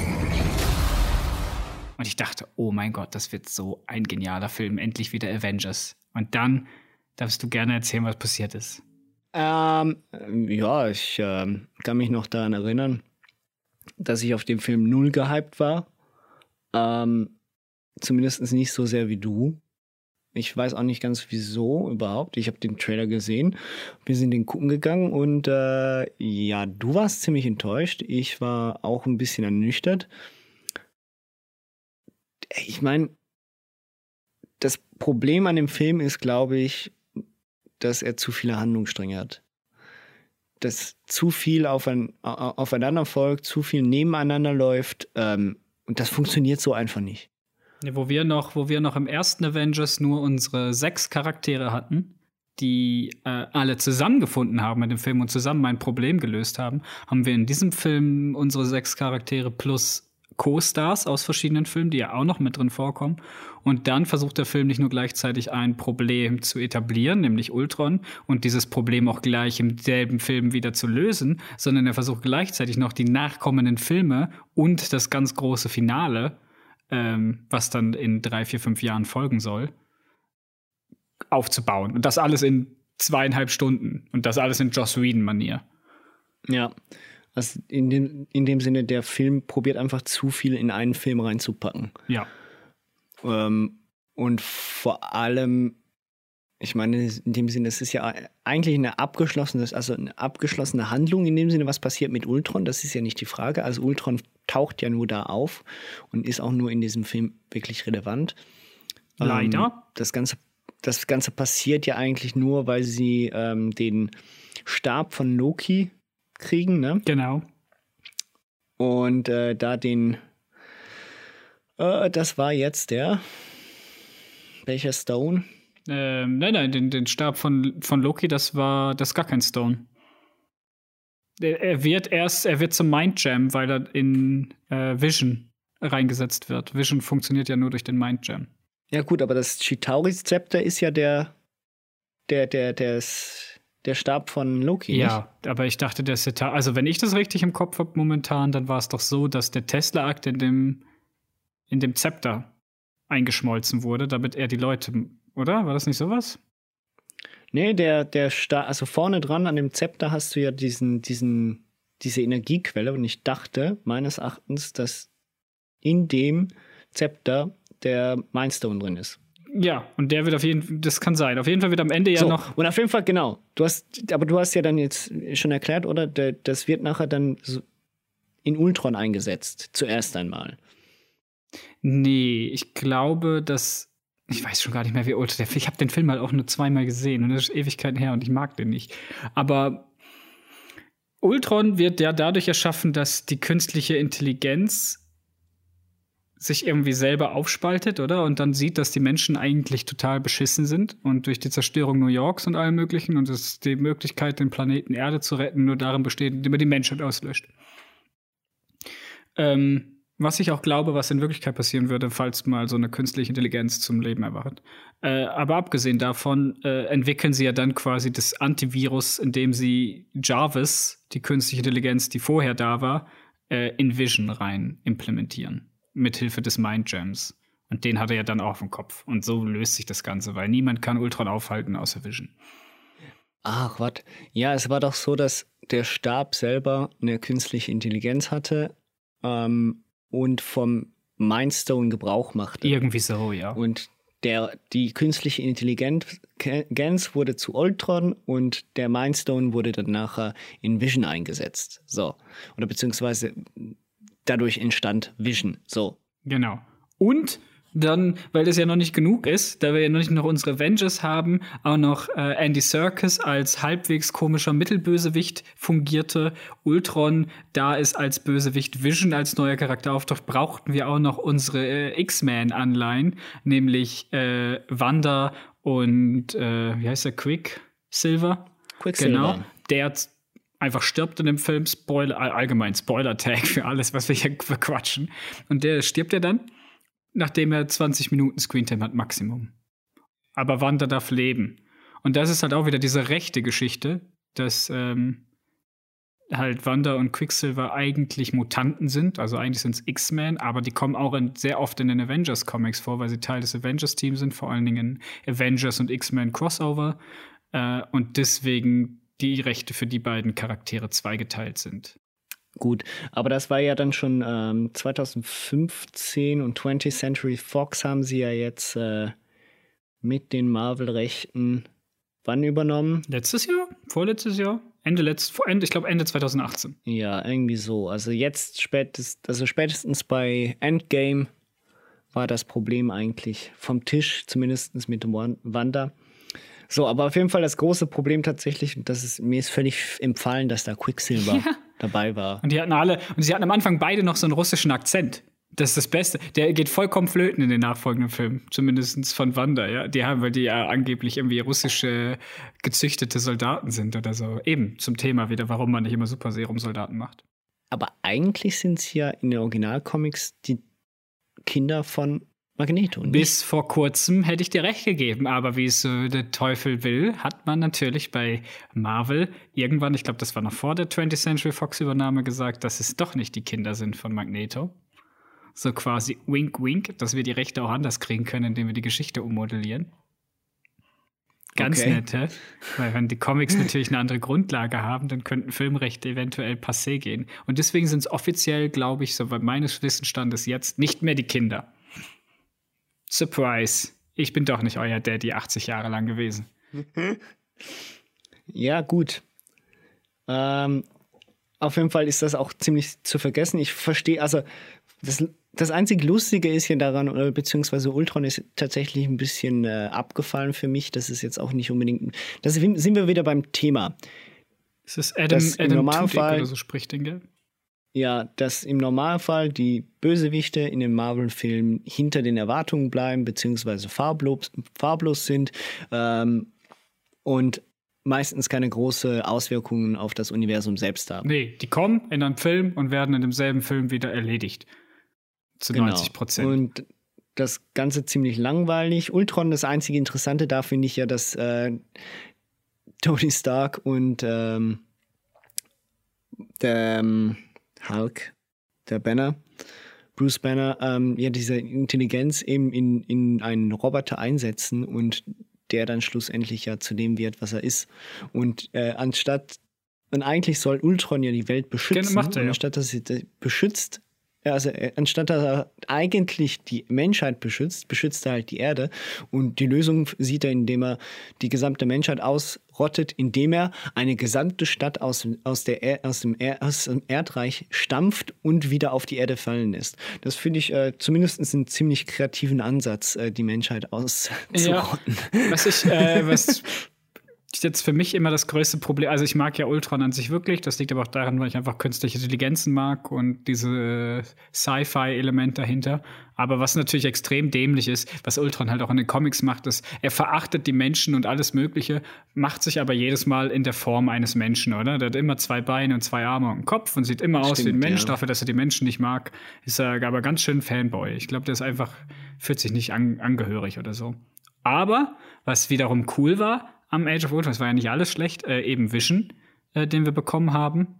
Und ich dachte, oh mein Gott, das wird so ein genialer Film, endlich wieder Avengers. Und dann darfst du gerne erzählen, was passiert ist. Ähm, ja, ich ähm, kann mich noch daran erinnern, dass ich auf den Film null gehypt war. Ähm, zumindest nicht so sehr wie du. Ich weiß auch nicht ganz wieso überhaupt. Ich habe den Trailer gesehen. Wir sind den gucken gegangen und äh, ja, du warst ziemlich enttäuscht. Ich war auch ein bisschen ernüchtert. Ich meine, das Problem an dem Film ist, glaube ich, dass er zu viele Handlungsstränge hat. Dass zu viel aufein, aufeinander folgt, zu viel nebeneinander läuft. Ähm, und das funktioniert so einfach nicht. Ja, wo wir noch, wo wir noch im ersten Avengers nur unsere sechs Charaktere hatten, die äh, alle zusammengefunden haben mit dem Film und zusammen ein Problem gelöst haben, haben wir in diesem Film unsere sechs Charaktere plus Co-Stars aus verschiedenen Filmen, die ja auch noch mit drin vorkommen. Und dann versucht der Film nicht nur gleichzeitig ein Problem zu etablieren, nämlich Ultron, und dieses Problem auch gleich im selben Film wieder zu lösen, sondern er versucht gleichzeitig noch die nachkommenden Filme und das ganz große Finale, ähm, was dann in drei, vier, fünf Jahren folgen soll, aufzubauen. Und das alles in zweieinhalb Stunden. Und das alles in Joss Whedon-Manier. Ja. Also in dem, in dem Sinne, der Film probiert einfach zu viel in einen Film reinzupacken. Ja. Ähm, und vor allem, ich meine, in dem Sinne, es ist ja eigentlich eine abgeschlossene, also eine abgeschlossene Handlung in dem Sinne, was passiert mit Ultron, das ist ja nicht die Frage. Also Ultron taucht ja nur da auf und ist auch nur in diesem Film wirklich relevant. Leider. Ähm, das Ganze, das Ganze passiert ja eigentlich nur, weil sie ähm, den Stab von Loki kriegen, ne? Genau. Und äh, da den, äh, das war jetzt der, welcher Stone? Ähm, nein, nein, den, den Stab von, von Loki, das war, das ist gar kein Stone. Er, er wird erst, er wird zum Mind Jam, weil er in äh, Vision reingesetzt wird. Vision funktioniert ja nur durch den Mind Jam. Ja gut, aber das Chitauris-Zepter ist ja der, der, der, der, der Stab von Loki. Ja, nicht? aber ich dachte, der Seta also wenn ich das richtig im Kopf habe momentan, dann war es doch so, dass der Tesla-Akt in dem, in dem Zepter eingeschmolzen wurde, damit er die Leute, oder? War das nicht sowas? Nee, der, der Stab, also vorne dran an dem Zepter hast du ja diesen, diesen, diese Energiequelle und ich dachte meines Erachtens, dass in dem Zepter der Mindstone drin ist. Ja, und der wird auf jeden Fall, das kann sein. Auf jeden Fall wird am Ende ja so, noch. Und auf jeden Fall, genau. Du hast, aber du hast ja dann jetzt schon erklärt, oder? Das wird nachher dann in Ultron eingesetzt. Zuerst einmal. Nee, ich glaube, dass. Ich weiß schon gar nicht mehr, wie Ultron. Ich habe den Film halt auch nur zweimal gesehen und das ist Ewigkeiten her und ich mag den nicht. Aber Ultron wird ja dadurch erschaffen, dass die künstliche Intelligenz sich irgendwie selber aufspaltet, oder? Und dann sieht, dass die Menschen eigentlich total beschissen sind und durch die Zerstörung New Yorks und allem Möglichen und dass die Möglichkeit, den Planeten Erde zu retten, nur darin besteht, indem man die Menschheit auslöscht. Ähm, was ich auch glaube, was in Wirklichkeit passieren würde, falls mal so eine künstliche Intelligenz zum Leben erwacht. Äh, aber abgesehen davon äh, entwickeln sie ja dann quasi das Antivirus, indem sie Jarvis, die künstliche Intelligenz, die vorher da war, äh, in Vision rein implementieren mithilfe des Mindgems. Und den hat er ja dann auch im Kopf. Und so löst sich das Ganze, weil niemand kann Ultron aufhalten außer Vision. Ach, was? Ja, es war doch so, dass der Stab selber eine künstliche Intelligenz hatte ähm, und vom Mindstone Gebrauch machte. Irgendwie so, ja. Und der, die künstliche Intelligenz wurde zu Ultron und der Mindstone wurde dann nachher in Vision eingesetzt. So. Oder beziehungsweise dadurch entstand Vision. So. Genau. Und dann, weil das ja noch nicht genug ist, da wir ja noch nicht noch unsere Avengers haben, auch noch äh, Andy Serkis als halbwegs komischer Mittelbösewicht fungierte, Ultron da ist als Bösewicht Vision als neuer Charakter auftaucht, brauchten wir auch noch unsere äh, X-Men-Anleihen, nämlich äh, Wanda und äh, wie heißt der, Quicksilver? Quicksilver. Genau, der einfach stirbt in dem Film, Spoiler, allgemein Spoiler-Tag für alles, was wir hier verquatschen. Und der stirbt ja dann, nachdem er 20 Minuten Screentime hat, Maximum. Aber Wanda darf leben. Und das ist halt auch wieder diese rechte Geschichte, dass ähm, halt Wanda und Quicksilver eigentlich Mutanten sind, also eigentlich sind es X-Men, aber die kommen auch in, sehr oft in den Avengers-Comics vor, weil sie Teil des Avengers-Teams sind, vor allen Dingen in Avengers und X-Men Crossover. Äh, und deswegen die Rechte für die beiden Charaktere zweigeteilt sind. Gut, aber das war ja dann schon ähm, 2015 und 20th Century Fox haben sie ja jetzt äh, mit den Marvel-Rechten wann übernommen? Letztes Jahr? Vorletztes Jahr? Ende letzt, Ende, ich glaube Ende 2018. Ja, irgendwie so. Also jetzt spätestens, also spätestens bei Endgame war das Problem eigentlich vom Tisch, zumindest mit Wanda. So, aber auf jeden Fall das große Problem tatsächlich, das ist, mir ist völlig empfallen, dass da Quicksilver ja. dabei war. Und die hatten alle, und sie hatten am Anfang beide noch so einen russischen Akzent. Das ist das Beste. Der geht vollkommen flöten in den nachfolgenden Filmen, zumindest von Wanda, ja. Die haben, weil die ja angeblich irgendwie russische gezüchtete Soldaten sind oder so. Eben zum Thema wieder, warum man nicht immer Super Serum-Soldaten macht. Aber eigentlich sind es ja in den Originalcomics die Kinder von Magneto. Nicht? Bis vor kurzem hätte ich dir recht gegeben, aber wie es so der Teufel will, hat man natürlich bei Marvel irgendwann, ich glaube, das war noch vor der 20th Century Fox Übernahme gesagt, dass es doch nicht die Kinder sind von Magneto. So quasi wink wink, dass wir die Rechte auch anders kriegen können, indem wir die Geschichte ummodellieren. Ganz Okay. nett, hä? Weil wenn die Comics natürlich eine andere Grundlage haben, dann könnten Filmrechte eventuell passé gehen. Und deswegen sind es offiziell, glaube ich, soweit meines Wissensstandes jetzt, nicht mehr die Kinder. Surprise. Ich bin doch nicht euer Daddy 80 Jahre lang gewesen. Ja, gut. Ähm, auf jeden Fall ist das auch ziemlich zu vergessen. Ich verstehe, also das, das einzig Lustige ist hier daran, oder beziehungsweise Ultron ist tatsächlich ein bisschen äh, abgefallen für mich. Das ist jetzt auch nicht unbedingt. Da sind sind wir wieder beim Thema. Es ist Adam, Das Adam Tudyk oder so spricht den, gell? Ja, dass im Normalfall die Bösewichte in den Marvel-Filmen hinter den Erwartungen bleiben, beziehungsweise farblos, farblos sind ähm, und meistens keine große Auswirkungen auf das Universum selbst haben. Nee, die kommen in einen Film und werden in demselben Film wieder erledigt. Zu 90 Prozent. Genau. Und das Ganze ziemlich langweilig. Ultron, das einzige Interessante da finde ich ja, dass äh, Tony Stark und ähm, der ähm, Hulk, der Banner, Bruce Banner, ähm, ja diese Intelligenz eben in, in einen Roboter einsetzen und der dann schlussendlich ja zu dem wird, was er ist. Und äh, anstatt, und eigentlich soll Ultron ja die Welt beschützen, er, ja. anstatt dass er sie beschützt, also äh, anstatt dass er eigentlich die Menschheit beschützt, beschützt er halt die Erde. Und die Lösung sieht er, indem er die gesamte Menschheit ausrottet, indem er eine gesamte Stadt aus, aus, der er, aus, dem, er, aus dem Erdreich stampft und wieder auf die Erde fallen lässt. Das finde ich äh, zumindest einen ziemlich kreativen Ansatz, äh, die Menschheit auszurotten. Was ich, äh, was jetzt für mich immer das größte Problem, also ich mag ja Ultron an sich wirklich, das liegt aber auch daran, weil ich einfach künstliche Intelligenzen mag und diese Sci-Fi-Element dahinter. Aber was natürlich extrem dämlich ist, was Ultron halt auch in den Comics macht, ist, er verachtet die Menschen und alles Mögliche, macht sich aber jedes Mal in der Form eines Menschen, oder? Der hat immer zwei Beine und zwei Arme und einen Kopf und sieht immer aus wie ein Stimmt, Mensch. ja. Dafür, dass er die Menschen nicht mag, ist er aber ganz schön Fanboy. Ich glaube, der ist einfach, fühlt sich nicht an, angehörig oder so. Aber was wiederum cool war am Age of Ultron, es war ja nicht alles schlecht, äh, eben Vision, äh, den wir bekommen haben.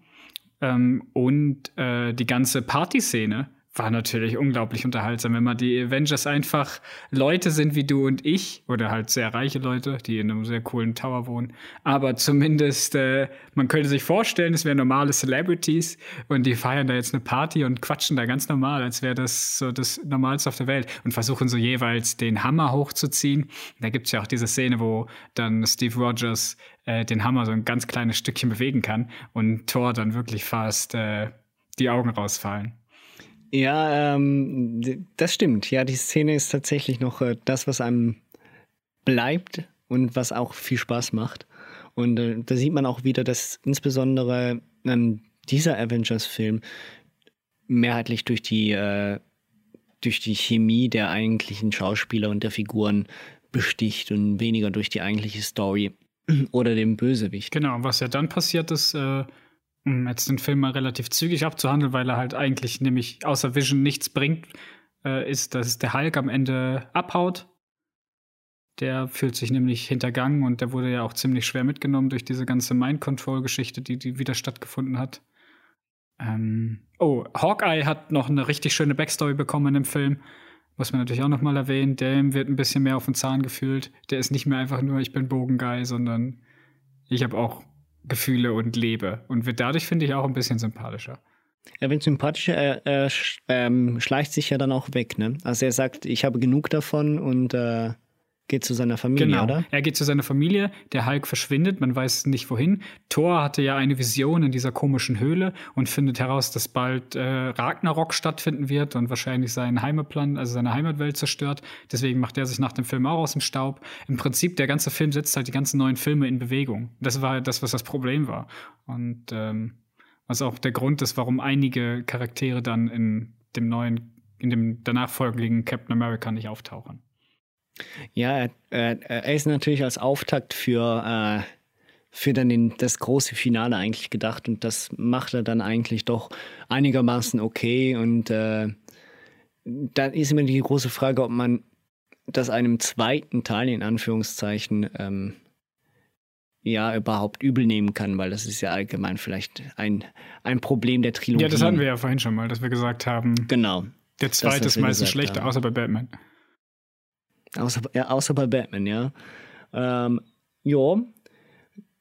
Ähm, und äh, die ganze Partyszene war natürlich unglaublich unterhaltsam, wenn man die Avengers einfach Leute sind wie du und ich oder halt sehr reiche Leute, die in einem sehr coolen Tower wohnen. Aber zumindest, äh, man könnte sich vorstellen, es wären normale Celebrities und die feiern da jetzt eine Party und quatschen da ganz normal, als wäre das so das Normalste auf der Welt und versuchen so jeweils den Hammer hochzuziehen. Da gibt's ja auch diese Szene, wo dann Steve Rogers äh, den Hammer so ein ganz kleines Stückchen bewegen kann und Thor dann wirklich fast äh, die Augen rausfallen. Ja, ähm, das stimmt. Ja, die Szene ist tatsächlich noch äh, das, was einem bleibt und was auch viel Spaß macht. Und äh, da sieht man auch wieder, dass insbesondere ähm, dieser Avengers-Film mehrheitlich durch die, äh, durch die Chemie der eigentlichen Schauspieler und der Figuren besticht und weniger durch die eigentliche Story oder den Bösewicht. Genau, was ja dann passiert ist, äh, um jetzt den Film mal relativ zügig abzuhandeln, weil er halt eigentlich nämlich außer Vision nichts bringt, äh, ist, dass der Hulk am Ende abhaut. Der fühlt sich nämlich hintergangen und der wurde ja auch ziemlich schwer mitgenommen durch diese ganze Mind-Control-Geschichte, die, die wieder stattgefunden hat. Ähm, oh, Hawkeye hat noch eine richtig schöne Backstory bekommen in dem Film. Muss man natürlich auch noch mal erwähnen. Dem wird ein bisschen mehr auf den Zahn gefühlt. Der ist nicht mehr einfach nur, ich bin Bogenguy, sondern ich habe auch Gefühle und lebe. Und wird dadurch, finde ich, auch ein bisschen sympathischer. Er wird sympathischer, er, er ähm, schleicht sich ja dann auch weg, ne? Also er sagt, ich habe genug davon und äh, geht zu seiner Familie, Genau. oder? Er geht zu seiner Familie, der Hulk verschwindet, man weiß nicht wohin. Thor hatte ja eine Vision in dieser komischen Höhle und findet heraus, dass bald äh, Ragnarok stattfinden wird und wahrscheinlich seinen Heimatplan, also seine Heimatwelt zerstört. Deswegen macht er sich nach dem Film auch aus dem Staub. Im Prinzip, der ganze Film setzt halt die ganzen neuen Filme in Bewegung. Das war das, was das Problem war. Und ähm, was auch der Grund ist, warum einige Charaktere dann in dem neuen in dem danach folgenden Captain America nicht auftauchen. Ja, er, er ist natürlich als Auftakt für, äh, für dann den, das große Finale eigentlich gedacht und das macht er dann eigentlich doch einigermaßen okay und äh, da ist immer die große Frage, ob man das einem zweiten Teil in Anführungszeichen ähm, ja überhaupt übel nehmen kann, weil das ist ja allgemein vielleicht ein, ein Problem der Trilogie. Ja, das hatten wir ja vorhin schon mal, dass wir gesagt haben, Genau. der zweite ist meistens schlechter, haben. außer bei Batman. Außer, ja, außer bei Batman, ja. Ähm, ja,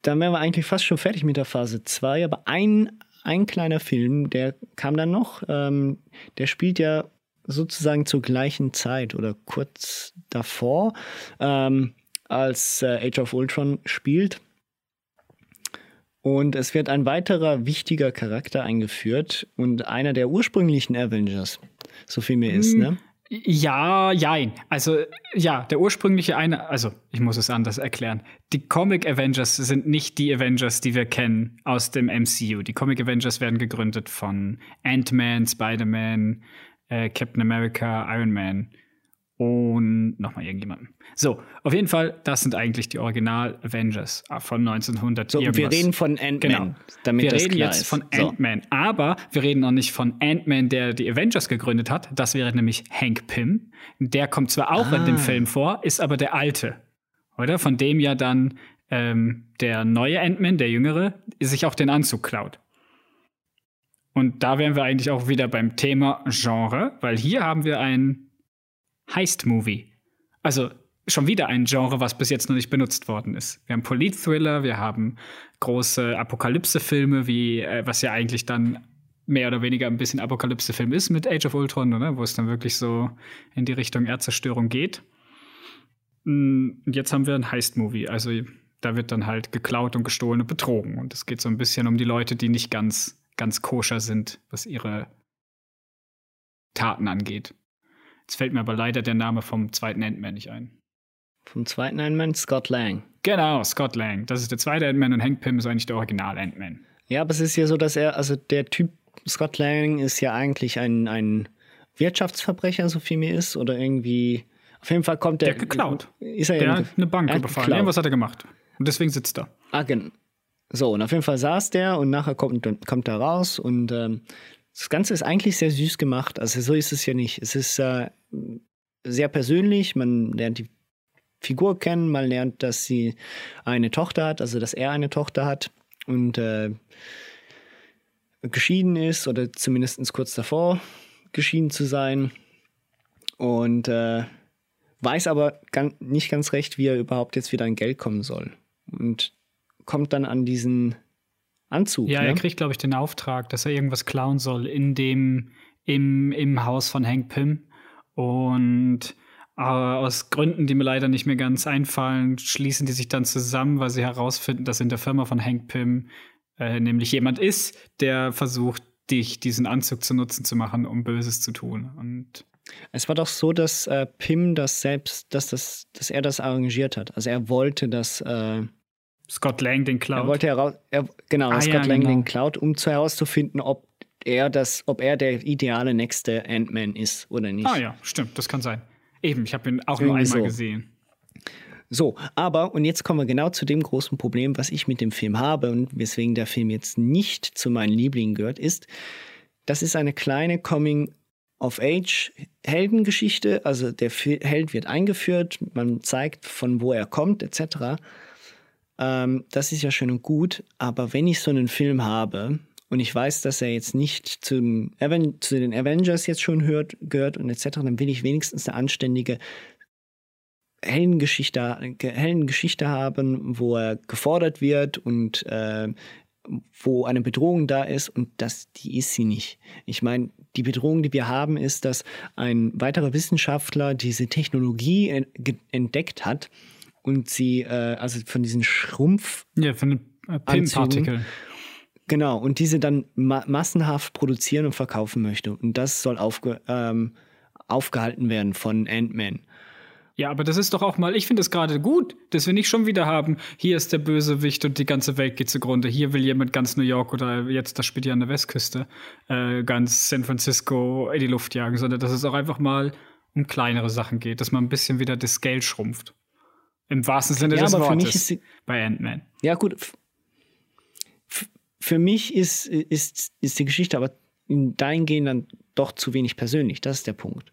dann wären wir eigentlich fast schon fertig mit der Phase 2, aber ein, ein kleiner Film, der kam dann noch, ähm, der spielt ja sozusagen zur gleichen Zeit oder kurz davor, ähm, als äh, Age of Ultron spielt. Und es wird ein weiterer wichtiger Charakter eingeführt und einer der ursprünglichen Avengers, so viel mir ist, ne? Ja, jein. Also, ja, der ursprüngliche eine, also, ich muss es anders erklären. Die Comic Avengers sind nicht die Avengers, die wir kennen aus dem MCU. Die Comic Avengers werden gegründet von Ant-Man, Spider-Man, äh, Captain America, Iron Man und nochmal irgendjemanden. So, auf jeden Fall, das sind eigentlich die Original Avengers von 1900. So, und wir irgendwas. reden von Ant-Man, Genau. damit wir das reden klar jetzt ist. von So. Ant-Man, aber wir reden noch nicht von Ant-Man, der die Avengers gegründet hat. Das wäre nämlich Hank Pym. Der kommt zwar auch in Ah. dem Film vor, ist aber der alte. Oder? Von dem ja dann ähm, der neue Ant-Man, der jüngere, sich auch den Anzug klaut. Und da wären wir eigentlich auch wieder beim Thema Genre, weil hier haben wir ein Heist-Movie. Also schon wieder ein Genre, was bis jetzt noch nicht benutzt worden ist. Wir haben Polit-Thriller, wir haben große Apokalypse-Filme, wie äh, was ja eigentlich dann mehr oder weniger ein bisschen Apokalypse-Film ist mit Age of Ultron, oder? wo es dann wirklich so in die Richtung Erdzerstörung geht. Und jetzt haben wir ein Heist-Movie. Also da wird dann halt geklaut und gestohlen und betrogen. Und es geht so ein bisschen um die Leute, die nicht ganz, ganz koscher sind, was ihre Taten angeht. Jetzt fällt mir aber leider der Name vom zweiten Ant-Man nicht ein. Vom zweiten Ant-Man, Scott Lang. Genau, Scott Lang. Das ist der zweite Ant-Man und Hank Pym ist eigentlich der Original Ant-Man. Ja, aber es ist ja so, dass er, also der Typ Scott Lang ist ja eigentlich ein, ein Wirtschaftsverbrecher, so viel mir ist, oder irgendwie. Auf jeden Fall kommt der. Der geklaut. Ist er Der hat eine Bank er überfallen. Irgendwas hat er gemacht. Und deswegen sitzt er. Ah, gen- So, und auf jeden Fall saß der und nachher kommt, kommt er raus und ähm, das Ganze ist eigentlich sehr süß gemacht. Also so ist es ja nicht. Es ist äh, sehr persönlich, man lernt die Figur kennen, man lernt, dass sie eine Tochter hat, also dass er eine Tochter hat und äh, geschieden ist oder zumindest kurz davor geschieden zu sein und äh, weiß aber nicht ganz recht, wie er überhaupt jetzt wieder an Geld kommen soll. Und kommt dann an diesen Anzug. Ja, ne? er kriegt, glaube ich, den Auftrag, dass er irgendwas klauen soll in dem, im, im Haus von Hank Pym. Und äh, aus Gründen, die mir leider nicht mehr ganz einfallen, schließen die sich dann zusammen, weil sie herausfinden, dass in der Firma von Hank Pym äh, nämlich jemand ist, der versucht, dich diesen Anzug zu nutzen zu machen, um Böses zu tun. Und Es war doch so, dass äh, Pim das selbst, dass, das, dass er das arrangiert hat. Also er wollte das, äh, Scott Lang den klaut. er wollte heraus, er, genau, Ah, Scott ja, Lang genau. den klaut, um zu herauszufinden, ob er das, ob er der ideale nächste Ant-Man ist oder nicht. ah ja, stimmt, das kann sein. Eben, ich habe ihn auch nur Irgendwie einmal so. gesehen. So, aber, und jetzt kommen wir genau zu dem großen Problem, was ich mit dem Film habe und weswegen der Film jetzt nicht zu meinen Lieblingen gehört, ist, das ist eine kleine Coming-of-Age-Heldengeschichte. Also der Held wird eingeführt, man zeigt, von wo er kommt, etc. Ähm, das ist ja schön und gut, aber wenn ich so einen Film habe und ich weiß, dass er jetzt nicht zum Aven zu den Avengers jetzt schon hört, gehört und etc., dann will ich wenigstens eine anständige Heldengeschichte, Ge- Heldengeschichte haben, wo er gefordert wird und äh, wo eine Bedrohung da ist und das, die ist sie nicht. Ich meine, die Bedrohung, die wir haben, ist, dass ein weiterer Wissenschaftler diese Technologie entdeckt hat und sie, äh, also von diesen Schrumpf, Ja, von den äh, Pym-Partikeln. genau, und diese dann ma massenhaft produzieren und verkaufen möchte. Und das soll aufge ähm, aufgehalten werden von Ant-Man. Ja, aber das ist doch auch mal, ich finde es gerade gut, dass wir nicht schon wieder haben, hier ist der Bösewicht und die ganze Welt geht zugrunde. Hier will jemand ganz New York oder jetzt, das spielt ja an der Westküste, äh, ganz San Francisco in die Luft jagen, sondern dass es auch einfach mal um kleinere Sachen geht, dass man ein bisschen wieder das Scale schrumpft. Im wahrsten Sinne Ja, des aber für mich Wortes ist bei Ant-Man. Ja, gut. Für mich ist, ist, ist die Geschichte aber in dahingehend dann doch zu wenig persönlich. Das ist der Punkt.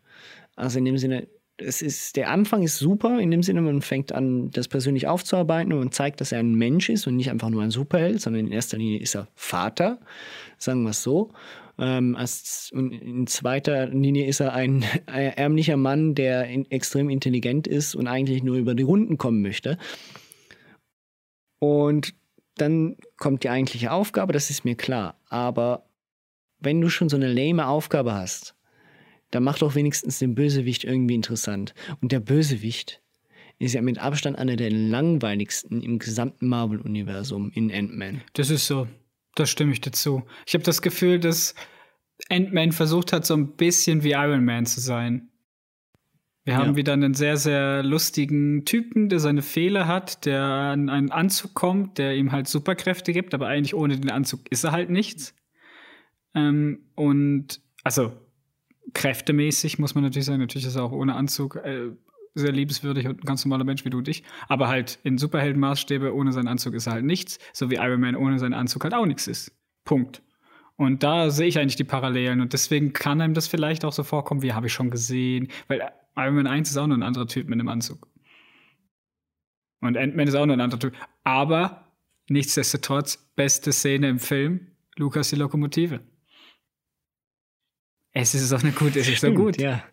Also in dem Sinne, es ist, der Anfang ist super, in dem Sinne, man fängt an, das persönlich aufzuarbeiten und man zeigt, dass er ein Mensch ist und nicht einfach nur ein Superheld, sondern in erster Linie ist er Vater, sagen wir es so. Ähm, als, in zweiter Linie ist er ein äh, ärmlicher Mann, der in, extrem intelligent ist und eigentlich nur über die Runden kommen möchte. Und dann kommt die eigentliche Aufgabe, das ist mir klar. Aber wenn du schon so eine lame Aufgabe hast, dann mach doch wenigstens den Bösewicht irgendwie interessant. Und der Bösewicht ist ja mit Abstand einer der langweiligsten im gesamten Marvel-Universum in Ant-Man. Das ist so. Da stimme ich dazu. Ich habe das Gefühl, dass Ant-Man versucht hat, so ein bisschen wie Iron Man zu sein. Wir haben Ja. wieder einen sehr, sehr lustigen Typen, der seine Fehler hat, der an einen Anzug kommt, der ihm halt Superkräfte gibt, aber eigentlich ohne den Anzug ist er halt nichts. Ähm, und also kräftemäßig muss man natürlich sagen, natürlich ist er auch ohne Anzug äh, sehr liebenswürdig und ein ganz normaler Mensch wie du und ich. Aber halt in Superheldenmaßstäbe ohne seinen Anzug ist er halt nichts, so wie Iron Man ohne seinen Anzug halt auch nichts ist. Punkt. Und da sehe ich eigentlich die Parallelen und deswegen kann einem das vielleicht auch so vorkommen, wie habe ich schon gesehen, weil Iron Man 1 ist auch nur ein anderer Typ mit einem Anzug. Und Ant-Man ist auch nur ein anderer Typ. Aber nichtsdestotrotz, beste Szene im Film, Lukas die Lokomotive. Es ist doch eine gute, es ist so gut. Ja.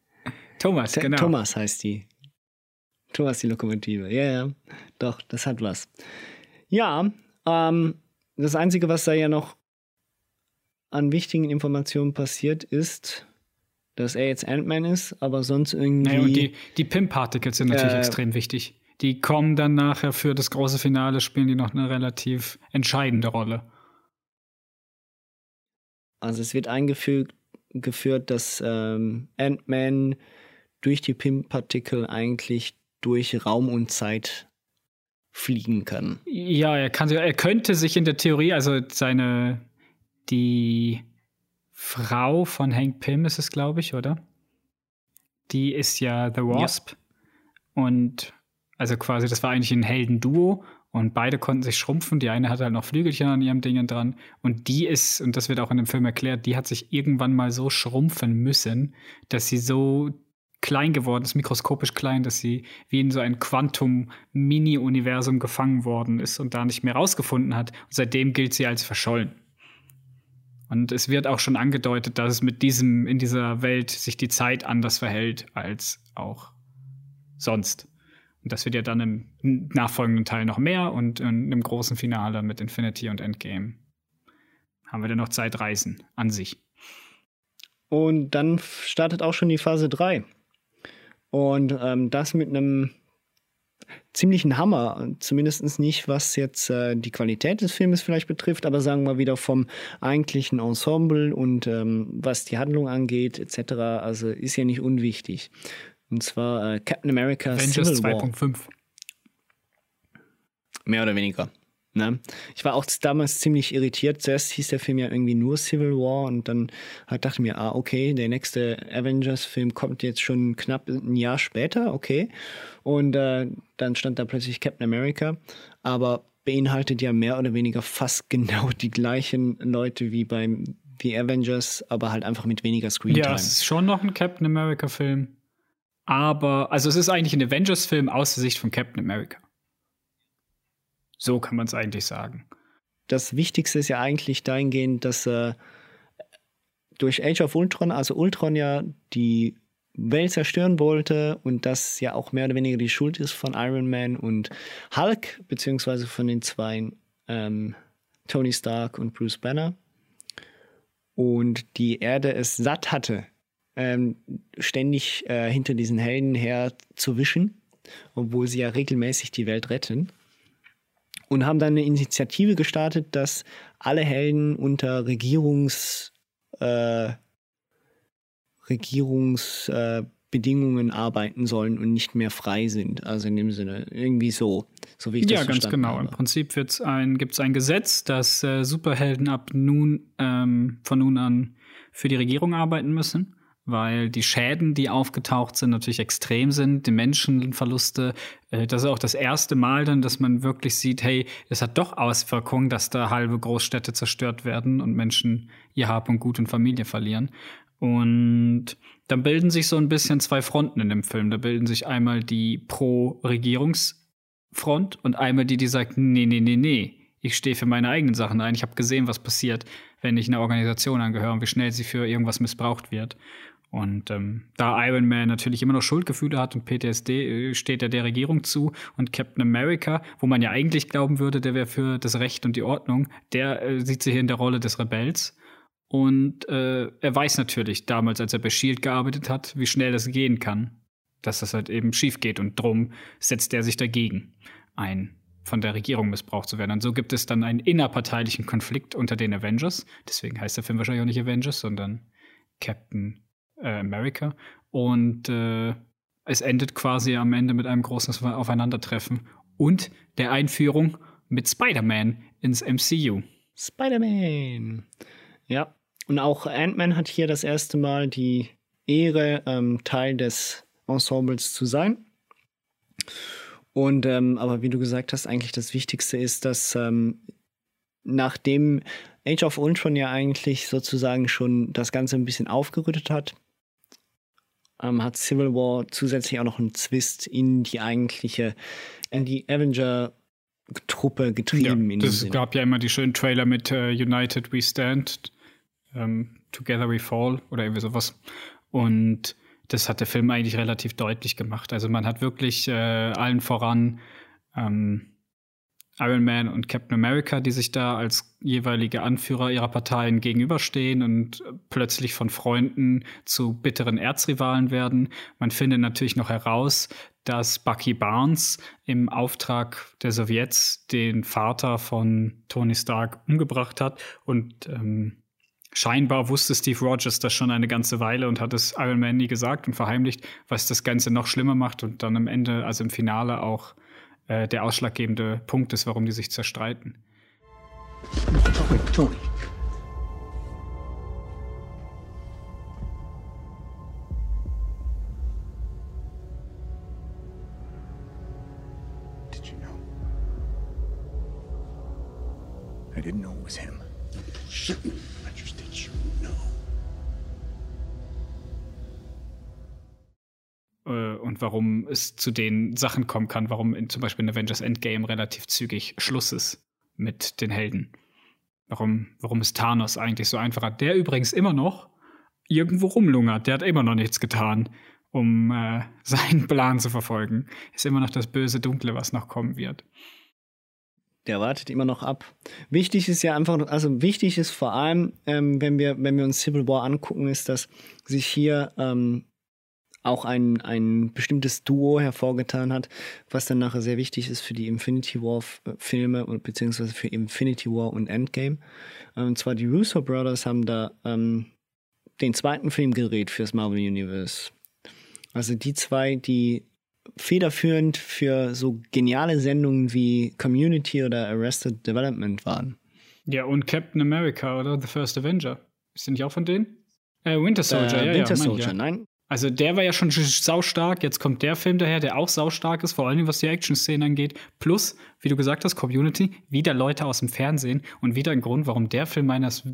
Thomas, T- genau. Thomas heißt die. Thomas die Lokomotive. Ja, ja. Doch, das hat was. Ja, ähm, das Einzige, was da ja noch an wichtigen Informationen passiert, ist, dass er jetzt Ant-Man ist, aber sonst irgendwie. Naja, und die, die PIM-Particles sind natürlich Äh, extrem wichtig. Die kommen dann nachher für das große Finale, spielen die noch eine relativ entscheidende Rolle. Also es wird eingefügt, geführt, dass ähm, Ant-Man durch die PIM-Partikel eigentlich durch Raum und Zeit fliegen kann. Ja, er kann er könnte sich in der Theorie, also seine die Frau von Hank Pym ist es, glaube ich, oder? Die ist ja The Wasp. Und also quasi, das war eigentlich ein Heldenduo und beide konnten sich schrumpfen. Die eine hatte halt noch Flügelchen an ihrem Dingen dran. Und die ist, und das wird auch in dem Film erklärt, die hat sich irgendwann mal so schrumpfen müssen, dass sie so klein geworden ist, mikroskopisch klein, dass sie wie in so ein Quantum-Mini-Universum gefangen worden ist und da nicht mehr rausgefunden hat. Und seitdem gilt sie als verschollen. Und es wird auch schon angedeutet, dass es mit diesem, in dieser Welt sich die Zeit anders verhält als auch sonst. Und das wird ja dann im nachfolgenden Teil noch mehr und in einem großen Finale mit Infinity und Endgame haben wir dann noch Zeitreisen an sich. Und dann startet auch schon die Phase 3. Und ähm, das mit einem ziemlichen Hammer. Zumindest nicht, was jetzt äh, die Qualität des Filmes vielleicht betrifft, aber sagen wir wieder vom eigentlichen Ensemble und ähm, was die Handlung angeht, etc. Also ist ja nicht unwichtig. Und zwar äh, Captain America Avengers Civil War. 2.5. Mehr oder weniger. Ne? Ich war auch damals ziemlich irritiert. Zuerst hieß der Film ja irgendwie nur Civil War und dann halt dachte ich mir, ah, okay, der nächste Avengers-Film kommt jetzt schon knapp ein Jahr später, okay. Und äh, dann stand da plötzlich Captain America, aber beinhaltet ja mehr oder weniger fast genau die gleichen Leute wie beim The Avengers, aber halt einfach mit weniger Screentime. Ja, es ist schon noch ein Captain America-Film. Aber, also es ist eigentlich ein Avengers-Film aus der Sicht von Captain America. So kann man es eigentlich sagen. das Wichtigste ist ja eigentlich dahingehend, dass äh, durch Age of Ultron, also Ultron ja die Welt zerstören wollte und das ja auch mehr oder weniger die Schuld ist von Iron Man und Hulk, beziehungsweise von den zwei ähm, Tony Stark und Bruce Banner. Und die Erde es satt hatte, ähm, ständig äh, hinter diesen Helden her zu wischen, obwohl sie ja regelmäßig die Welt retten und haben dann eine Initiative gestartet, dass alle Helden unter Regierungs äh, Regierungsbedingungen Bedingungen arbeiten sollen und nicht mehr frei sind. Also in dem Sinne, irgendwie so, so wie ich ja, das ganz verstanden genau. habe. Im Prinzip wird's ein, gibt es ein Gesetz, dass äh, Superhelden ab nun, ähm, von nun an für die Regierung arbeiten müssen, weil die Schäden, die aufgetaucht sind, natürlich extrem sind, die Menschenverluste. Äh, das ist auch das erste Mal dann, dass man wirklich sieht, hey, es hat doch Auswirkungen, dass da halbe Großstädte zerstört werden und Menschen ihr Hab und Gut und Familie verlieren. Und dann bilden sich so ein bisschen zwei Fronten in dem Film. Da bilden sich einmal die Pro-Regierungsfront und einmal die, die sagt, nee, nee, nee, nee, ich stehe für meine eigenen Sachen ein. Ich habe gesehen, was passiert, wenn ich einer Organisation angehöre und wie schnell sie für irgendwas missbraucht wird. Und ähm, da Iron Man natürlich immer noch Schuldgefühle hat und PTSD, äh, steht er der Regierung zu. Und Captain America, wo man ja eigentlich glauben würde, der wäre für das Recht und die Ordnung, der äh, sieht sich hier in der Rolle des Rebells. Und äh, er weiß natürlich damals, als er bei Shield gearbeitet hat, wie schnell das gehen kann. Dass das halt eben schief geht. Und drum setzt er sich dagegen ein, von der Regierung missbraucht zu werden. Und so gibt es dann einen innerparteilichen Konflikt unter den Avengers. Deswegen heißt der Film wahrscheinlich auch nicht Avengers, sondern Captain äh, America. Und äh, es endet quasi am Ende mit einem großen Aufeinandertreffen und der Einführung mit Spider-Man ins MCU. Spider-Man. Ja, und auch Ant-Man hat hier das erste Mal die Ehre, ähm, Teil des Ensembles zu sein. Und ähm, aber wie du gesagt hast, eigentlich das Wichtigste ist, dass ähm, nachdem Age of Ultron ja eigentlich sozusagen schon das Ganze ein bisschen aufgerüttet hat, ähm, hat Civil War zusätzlich auch noch einen Twist in die eigentliche, in die Avenger-Truppe getrieben. Ja, Sinne. gab ja immer die schönen Trailer mit äh, United We Stand, ähm, Together We Fall oder irgendwie sowas. Und das hat der Film eigentlich relativ deutlich gemacht. Also man hat wirklich äh, allen voran ähm, Iron Man und Captain America, die sich da als jeweilige Anführer ihrer Parteien gegenüberstehen und plötzlich von Freunden zu bitteren Erzrivalen werden. Man findet natürlich noch heraus, dass Bucky Barnes im Auftrag der Sowjets den Vater von Tony Stark umgebracht hat und ähm, Scheinbar wusste Steve Rogers das schon eine ganze Weile und hat es Iron Man nie gesagt und verheimlicht, was das Ganze noch schlimmer macht und dann am Ende, also im Finale auch äh, der ausschlaggebende Punkt ist, warum die sich zerstreiten. Did you know? I didn't know it was him. I und warum es zu den Sachen kommen kann, warum in, zum Beispiel in Avengers Endgame relativ zügig Schluss ist mit den Helden. Warum, warum ist Thanos eigentlich so einfach hat. Der übrigens immer noch irgendwo rumlungert. Der hat immer noch nichts getan, um äh, seinen Plan zu verfolgen. Ist immer noch das böse Dunkle, was noch kommen wird. Der wartet immer noch ab. Wichtig ist ja einfach, also wichtig ist vor allem, ähm, wenn wir, wenn wir uns Civil War angucken, ist, dass sich hier ähm, auch ein, ein bestimmtes Duo hervorgetan hat, was dann nachher sehr wichtig ist für die Infinity War äh, Filme und beziehungsweise für Infinity War und Endgame. Ähm, und zwar die Russo Brothers haben da ähm, den zweiten Film gedreht fürs Marvel Universe. Also die zwei, die federführend für so geniale Sendungen wie Community oder Arrested Development waren. Ja, und Captain America oder The First Avenger. Ist der nicht auch von denen? Äh, Winter Soldier, äh, ja, Winter ja, Soldier, ja. nein. Also der war ja schon saustark, jetzt kommt der Film daher, der auch saustark ist, vor allem was die Action-Szenen angeht. Plus, wie du gesagt hast, Community, wieder Leute aus dem Fernsehen und wieder ein Grund, warum der Film meines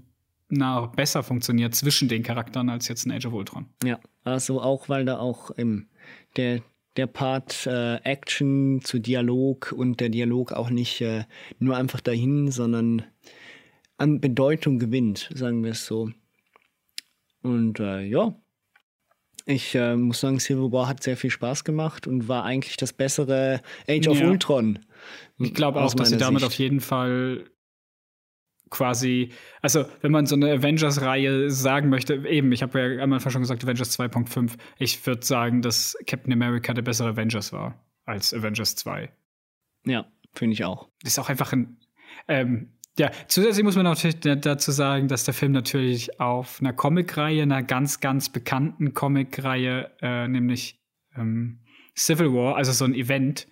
nach besser funktioniert zwischen den Charakteren als jetzt in Age of Ultron. Ja, also auch, weil da auch im, der, der Part äh, Action zu Dialog und der Dialog auch nicht äh, nur einfach dahin, sondern an Bedeutung gewinnt, sagen wir es so. Und äh, ja, ich äh, muss sagen, Civil War hat sehr viel Spaß gemacht und war eigentlich das bessere Age of Ja. Ultron. Ich glaube auch, dass sie damit Sicht. auf jeden Fall quasi, also wenn man so eine Avengers-Reihe sagen möchte, eben, ich habe ja am Anfang schon gesagt, Avengers 2.5, ich würde sagen, dass Captain America der bessere Avengers war als Avengers 2. Ja, finde ich auch. ist auch einfach ein. Ähm, Ja, zusätzlich muss man natürlich dazu sagen, dass der Film natürlich auf einer Comicreihe, einer ganz, ganz bekannten Comicreihe, äh, nämlich ähm, Civil War, also so ein Event,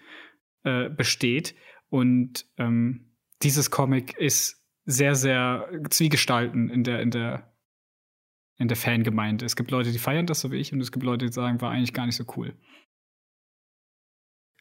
äh, besteht. Und ähm, dieses Comic ist sehr, sehr zwiegespalten in der, in der, in der Fangemeinde. Es gibt Leute, die feiern das, so wie ich, und es gibt Leute, die sagen, war eigentlich gar nicht so cool.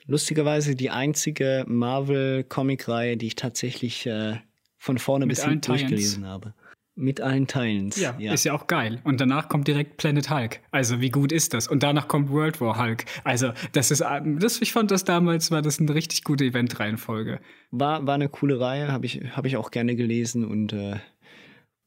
Lustigerweise die einzige Marvel-Comic-Reihe, die ich tatsächlich äh, von vorne Mit bis hinten durchgelesen habe. Mit allen Teilen. Ja, ist ja auch geil. Und danach kommt direkt Planet Hulk. Also wie gut ist das? Und danach kommt World War Hulk. Also das ist, das, ich fand das damals war das eine richtig gute Eventreihenfolge. War, war eine coole Reihe, habe ich, hab ich auch gerne gelesen und äh,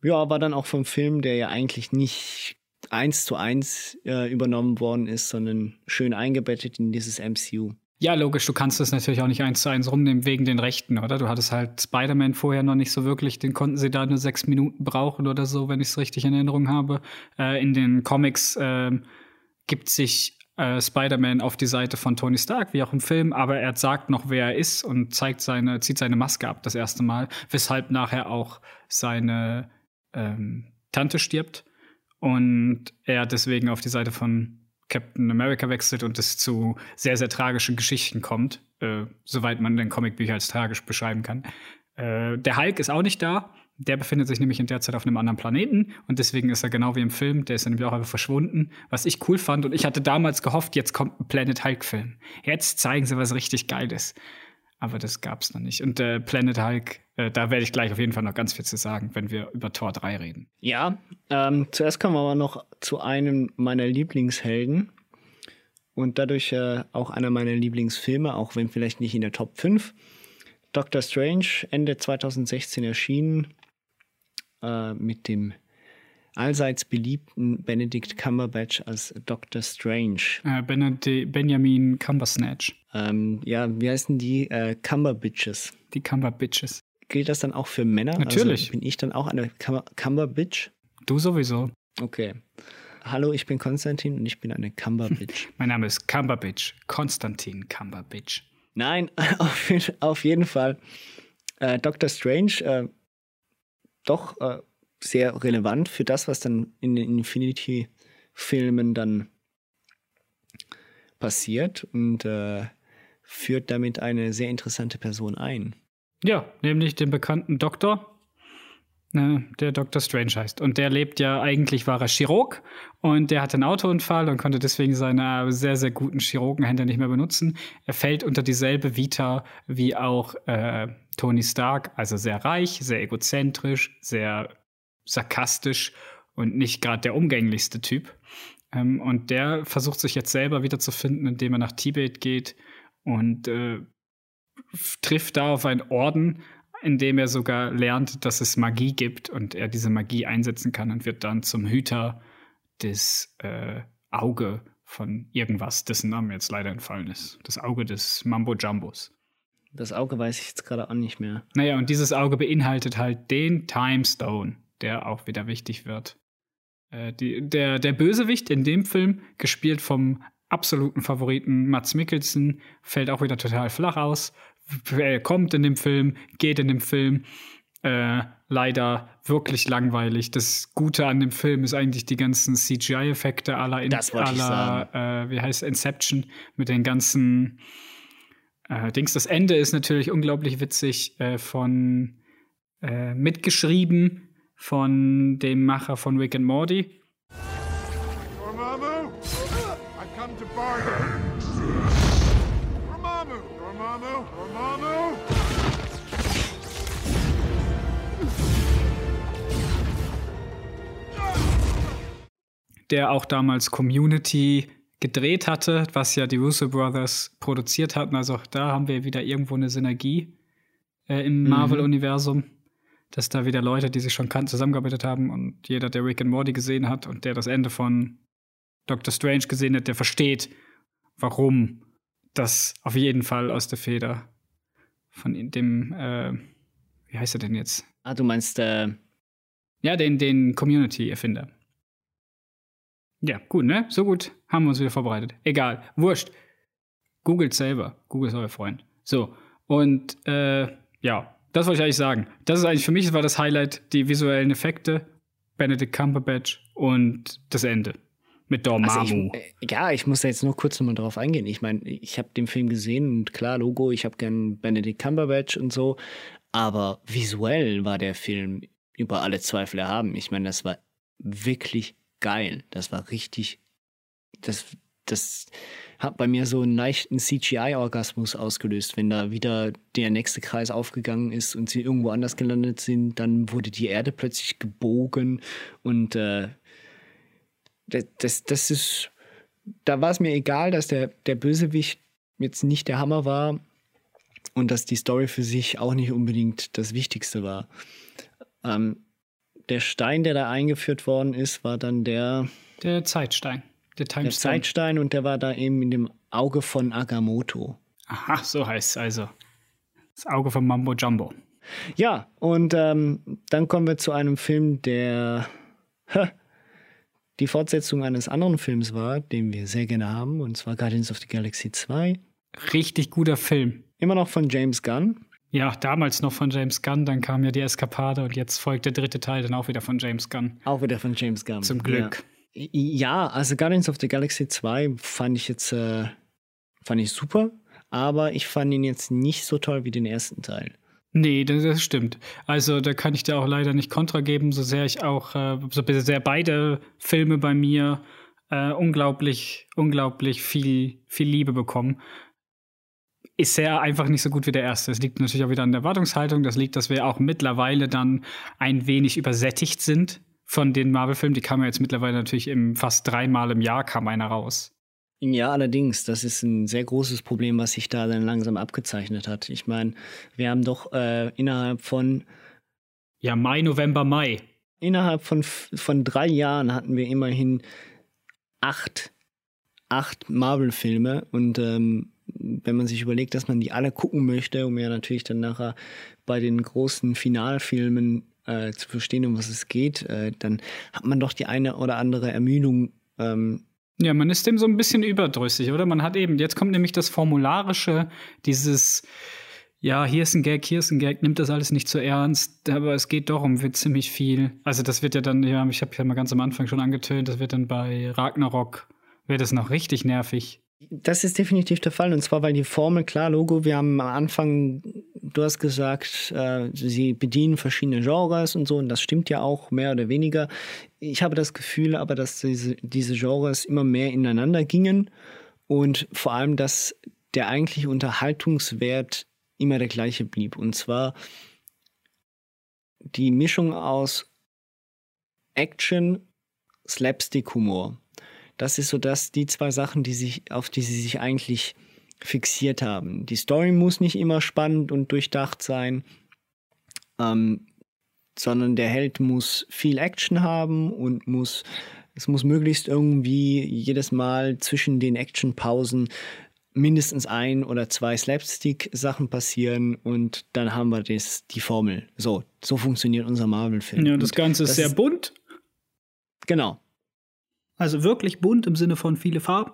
ja, war dann auch vom Film, der ja eigentlich nicht eins zu eins äh, übernommen worden ist, sondern schön eingebettet in dieses MCU. Ja, logisch, du kannst das natürlich auch nicht eins zu eins rumnehmen wegen den Rechten, oder? Du hattest halt Spider-Man vorher noch nicht so wirklich, den konnten sie da nur sechs Minuten brauchen oder so, wenn ich es richtig in Erinnerung habe. Äh, in den Comics äh, gibt sich äh, Spider-Man auf die Seite von Tony Stark, wie auch im Film, aber er sagt noch, wer er ist und zeigt seine, zieht seine Maske ab das erste Mal, weshalb nachher auch seine ähm, Tante stirbt und er deswegen auf die Seite von Captain America wechselt und es zu sehr, sehr tragischen Geschichten kommt, äh, soweit man den Comicbücher als tragisch beschreiben kann. Äh, der Hulk ist auch nicht da. Der befindet sich nämlich in der Zeit auf einem anderen Planeten und deswegen ist er genau wie im Film, der ist nämlich auch einfach verschwunden. Was ich cool fand und ich hatte damals gehofft, jetzt kommt ein Planet Hulk-Film. Jetzt zeigen sie was richtig Geiles. Aber das gab es noch nicht. Und äh, Planet Hulk, äh, da werde ich gleich auf jeden Fall noch ganz viel zu sagen, wenn wir über Tor 3 reden. Ja, ähm, zuerst kommen wir aber noch zu einem meiner Lieblingshelden und dadurch äh, auch einer meiner Lieblingsfilme, auch wenn vielleicht nicht in der Top 5. Doctor Strange, Ende 2016 erschienen, äh, mit dem allseits beliebten Benedict Cumberbatch als Doctor Strange. Äh, Benedi Benjamin Cumbersnatch. Ähm, ja, wie heißen die? Äh, Cumberbitches. Die Cumberbitches. Gilt das dann auch für Männer? Natürlich. Also bin ich dann auch eine Cumber Cumberbitch? Du sowieso. Okay. Hallo, ich bin Konstantin und ich bin eine Cumberbitch. mein Name ist Cumberbitch. Konstantin Cumberbitch. Nein, auf, auf jeden Fall. Äh, Doctor Strange, äh, doch äh, sehr relevant für das, was dann in den Infinity-Filmen dann passiert und äh, führt damit eine sehr interessante Person ein. Ja, nämlich den bekannten Doktor, ne, der Dr. Strange heißt. Und der lebt ja, eigentlich war er Chirurg und der hatte einen Autounfall und konnte deswegen seine sehr, sehr guten Chirurgenhände nicht mehr benutzen. Er fällt unter dieselbe Vita wie auch äh, Tony Stark, also sehr reich, sehr egozentrisch, sehr sarkastisch und nicht gerade der umgänglichste Typ. Ähm, und der versucht sich jetzt selber wiederzufinden, indem er nach Tibet geht und äh, trifft da auf einen Orden, in dem er sogar lernt, dass es Magie gibt und er diese Magie einsetzen kann und wird dann zum Hüter des äh, Auge von irgendwas, dessen Name jetzt leider entfallen ist. Das Auge des Mambo Jumbos. Das Auge weiß ich jetzt gerade auch nicht mehr. Naja, und dieses Auge beinhaltet halt den Time Stone, der auch wieder wichtig wird. Äh, die, der, der Bösewicht in dem Film, gespielt vom absoluten Favoriten Mats Mikkelsen, fällt auch wieder total flach aus. Er kommt in dem Film, geht in dem Film. Äh, leider wirklich langweilig. Das Gute an dem Film ist eigentlich die ganzen CGI-Effekte aller, aller äh, wie heißt Inception mit den ganzen äh, Dings. Das Ende ist natürlich unglaublich witzig äh, von äh, mitgeschrieben von dem Macher von Rick and Morty. Dormammu, I come to bargain. Dormammu, Dormammu, Dormammu. Der auch damals Community gedreht hatte, was ja die Russo Brothers produziert hatten. Also auch da haben wir wieder irgendwo eine Synergie äh, im mhm. Dass da wieder Leute, die sich schon kannten, zusammengearbeitet haben und jeder, der Rick and Morty gesehen hat und der das Ende von Doctor Strange gesehen hat, der versteht, warum das auf jeden Fall aus der Feder von dem, äh, wie heißt er denn jetzt? Ah, du meinst, äh Ja, den, den Community-Erfinder. Ja, gut, ne? So gut haben wir uns wieder vorbereitet. Egal, wurscht. Googelt selber. Google ist euer Freund. So, und äh, ja, das wollte ich eigentlich sagen. Das ist eigentlich für mich war das Highlight, die visuellen Effekte, Benedict Cumberbatch und das Ende mit Dormammu. Also ich, äh, ja, ich muss da jetzt nur kurz nochmal drauf eingehen. Ich meine, ich habe den Film gesehen und klar, Logo, ich habe gern Benedict Cumberbatch und so, aber visuell war der Film über alle Zweifel erhaben. Ich meine, das war wirklich geil. Das war richtig, das, das hat bei mir so einen leichten CGI-Orgasmus ausgelöst. Wenn da wieder der nächste Kreis aufgegangen ist und sie irgendwo anders gelandet sind, dann wurde die Erde plötzlich gebogen und äh, das, das, das ist, da war es mir egal, dass der, der Bösewicht jetzt nicht der Hammer war und dass die Story für sich auch nicht unbedingt das Wichtigste war. Ähm, der Stein, der da eingeführt worden ist, war dann der. Der Zeitstein. Der, der Zeitstein und der war da eben in dem Auge von Agamotto. Aha, so heißt es also. Das Auge von Mambo Jumbo. Ja, und ähm, dann kommen wir zu einem Film, der die Fortsetzung eines anderen Films war, den wir sehr gerne haben, und zwar Guardians of the Galaxy 2. Richtig guter Film. Immer noch von James Gunn. Ja, damals noch von James Gunn, dann kam ja die Eskapade und jetzt folgt der dritte Teil dann auch wieder von James Gunn. Auch wieder von James Gunn. Zum Glück. Ja, ja also Guardians of the Galaxy 2 fand ich jetzt äh, fand ich super, aber ich fand ihn jetzt nicht so toll wie den ersten Teil. Nee, das, stimmt. Also da kann ich dir auch leider nicht kontra geben, so sehr ich auch, äh, so sehr beide Filme bei mir äh, unglaublich, unglaublich viel, viel Liebe bekommen ist er einfach nicht so gut wie der erste. Das liegt natürlich auch wieder an der Erwartungshaltung. Das liegt, dass wir auch mittlerweile dann ein wenig übersättigt sind von den Marvel-Filmen. Die kamen ja jetzt mittlerweile natürlich im, fast dreimal im Jahr kam einer raus. Ja, allerdings, das ist ein sehr großes Problem, was sich da dann langsam abgezeichnet hat. Ich meine, wir haben doch äh, innerhalb von ja Mai, November, Mai. Innerhalb von, von drei Jahren hatten wir immerhin acht, acht Marvel-Filme und ähm, wenn man sich überlegt, dass man die alle gucken möchte, um ja natürlich dann nachher bei den großen Finalfilmen äh, zu verstehen, um was es geht, äh, dann hat man doch die eine oder andere Ermüdung. Ähm, ja, man ist dem so ein bisschen überdrüssig, oder? Man hat eben, jetzt kommt nämlich das Formularische, dieses, ja, hier ist ein Gag, hier ist ein Gag, nimmt das alles nicht zu ernst, aber es geht doch um ziemlich viel. Also das wird ja dann, ja, ich habe ja mal ganz am Anfang schon angetönt, das wird dann bei Ragnarok, wird es noch richtig nervig. Das ist definitiv der Fall. Und zwar, weil die Formel, klar, Logo, wir haben am Anfang, du hast gesagt, äh, sie bedienen verschiedene Genres und so, und das stimmt ja auch mehr oder weniger. Ich habe das Gefühl aber, dass diese, diese Genres immer mehr ineinander gingen und vor allem, dass der eigentliche Unterhaltungswert immer der gleiche blieb. Und zwar die Mischung aus Action, Slapstick-Humor. Das ist so dass die zwei Sachen, die sich, auf die sie sich eigentlich fixiert haben. Die Story muss nicht immer spannend und durchdacht sein, ähm, sondern der Held muss viel Action haben und muss, es muss möglichst irgendwie jedes Mal zwischen den Actionpausen mindestens ein oder zwei Slapstick-Sachen passieren und dann haben wir das, die Formel. So, so funktioniert unser Marvel-Film. Ja, das Ganze ist das sehr bunt. Genau. Also wirklich bunt im Sinne von viele Farben.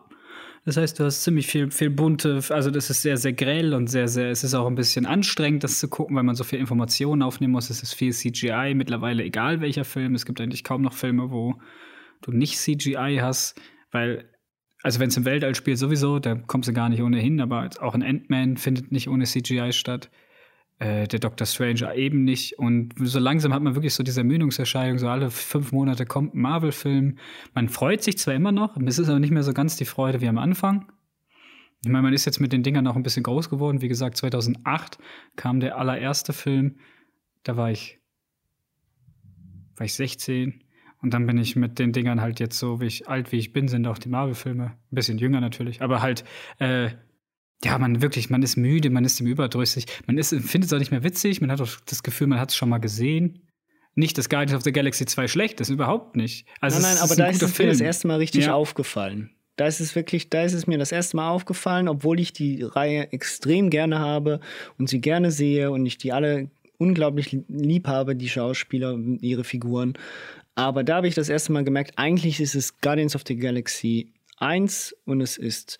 Das heißt, du hast ziemlich viel, viel bunte, also das ist sehr, sehr grell und sehr, sehr, es ist auch ein bisschen anstrengend, das zu gucken, weil man so viel Informationen aufnehmen muss. Es ist viel CGI, mittlerweile egal welcher Film. Es gibt eigentlich kaum noch Filme, wo du nicht CGI hast, weil, also wenn es im Weltall spielt sowieso, da kommst du gar nicht ohnehin, aber auch ein Ant-Man findet nicht ohne CGI statt äh, der Doctor Strange eben nicht. Und so langsam hat man wirklich so diese Ermüdungserscheinung, so alle fünf Monate kommt ein Marvel-Film. Man freut sich zwar immer noch, es ist aber nicht mehr so ganz die Freude wie am Anfang. Ich meine, man ist jetzt mit den Dingern auch ein bisschen groß geworden. Wie gesagt, 2008 kam der allererste Film. Da war ich, war ich 16. Und dann bin ich mit den Dingern halt jetzt so, wie ich alt wie ich bin, sind auch die Marvel-Filme. Ein bisschen jünger natürlich, aber halt äh, ja, man wirklich, man ist müde, man ist ihm überdrüssig, man ist, findet es auch nicht mehr witzig, man hat auch das Gefühl, man hat es schon mal gesehen. Nicht, dass Guardians of the Galaxy 2 schlecht ist, überhaupt nicht. Also nein, nein, aber da ist es Film. mir das erste Mal richtig ja. aufgefallen. Da ist es wirklich, da ist es mir das erste Mal aufgefallen, obwohl ich die Reihe extrem gerne habe und sie gerne sehe und ich die alle unglaublich lieb habe, die Schauspieler, ihre Figuren. Aber da habe ich das erste Mal gemerkt, eigentlich ist es Guardians of the Galaxy 1 und es ist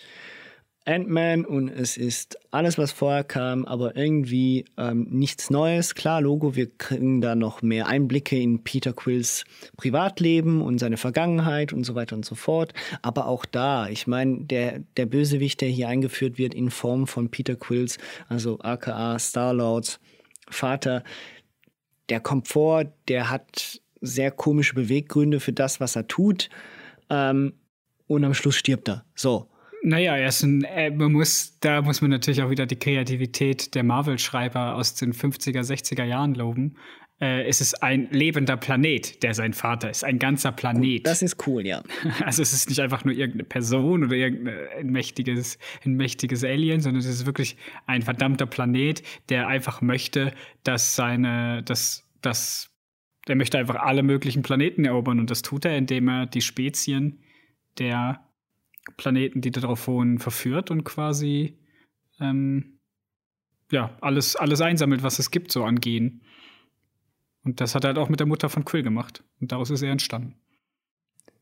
Ant-Man und es ist alles, was vorher kam, aber irgendwie ähm, nichts Neues. Klar, Logo, wir kriegen da noch mehr Einblicke in Peter Quills Privatleben und seine Vergangenheit und so weiter und so fort. Aber auch da, ich meine, der, der Bösewicht, der hier eingeführt wird in Form von Peter Quills, also aka Star-Lords Vater, der kommt vor, der hat sehr komische Beweggründe für das, was er tut. Ähm, und am Schluss stirbt er. So. Naja, er ist ein, äh, man muss, da muss man natürlich auch wieder die Kreativität der Marvel-Schreiber aus den 50er, 60er Jahren loben. Äh, es ist ein lebender Planet, der sein Vater ist. Ein ganzer Planet. Das ist cool, ja. Also es ist nicht einfach nur irgendeine Person oder irgendein mächtiges, ein mächtiges Alien, sondern es ist wirklich ein verdammter Planet, der einfach möchte, dass seine, dass, dass, der möchte einfach alle möglichen Planeten erobern und das tut er, indem er die Spezien der Planeten, die darauf wohnen, verführt und quasi ähm, ja, alles, alles einsammelt, was es gibt, so an Genen. Und das hat er halt auch mit der Mutter von Quill gemacht. Und daraus ist er entstanden.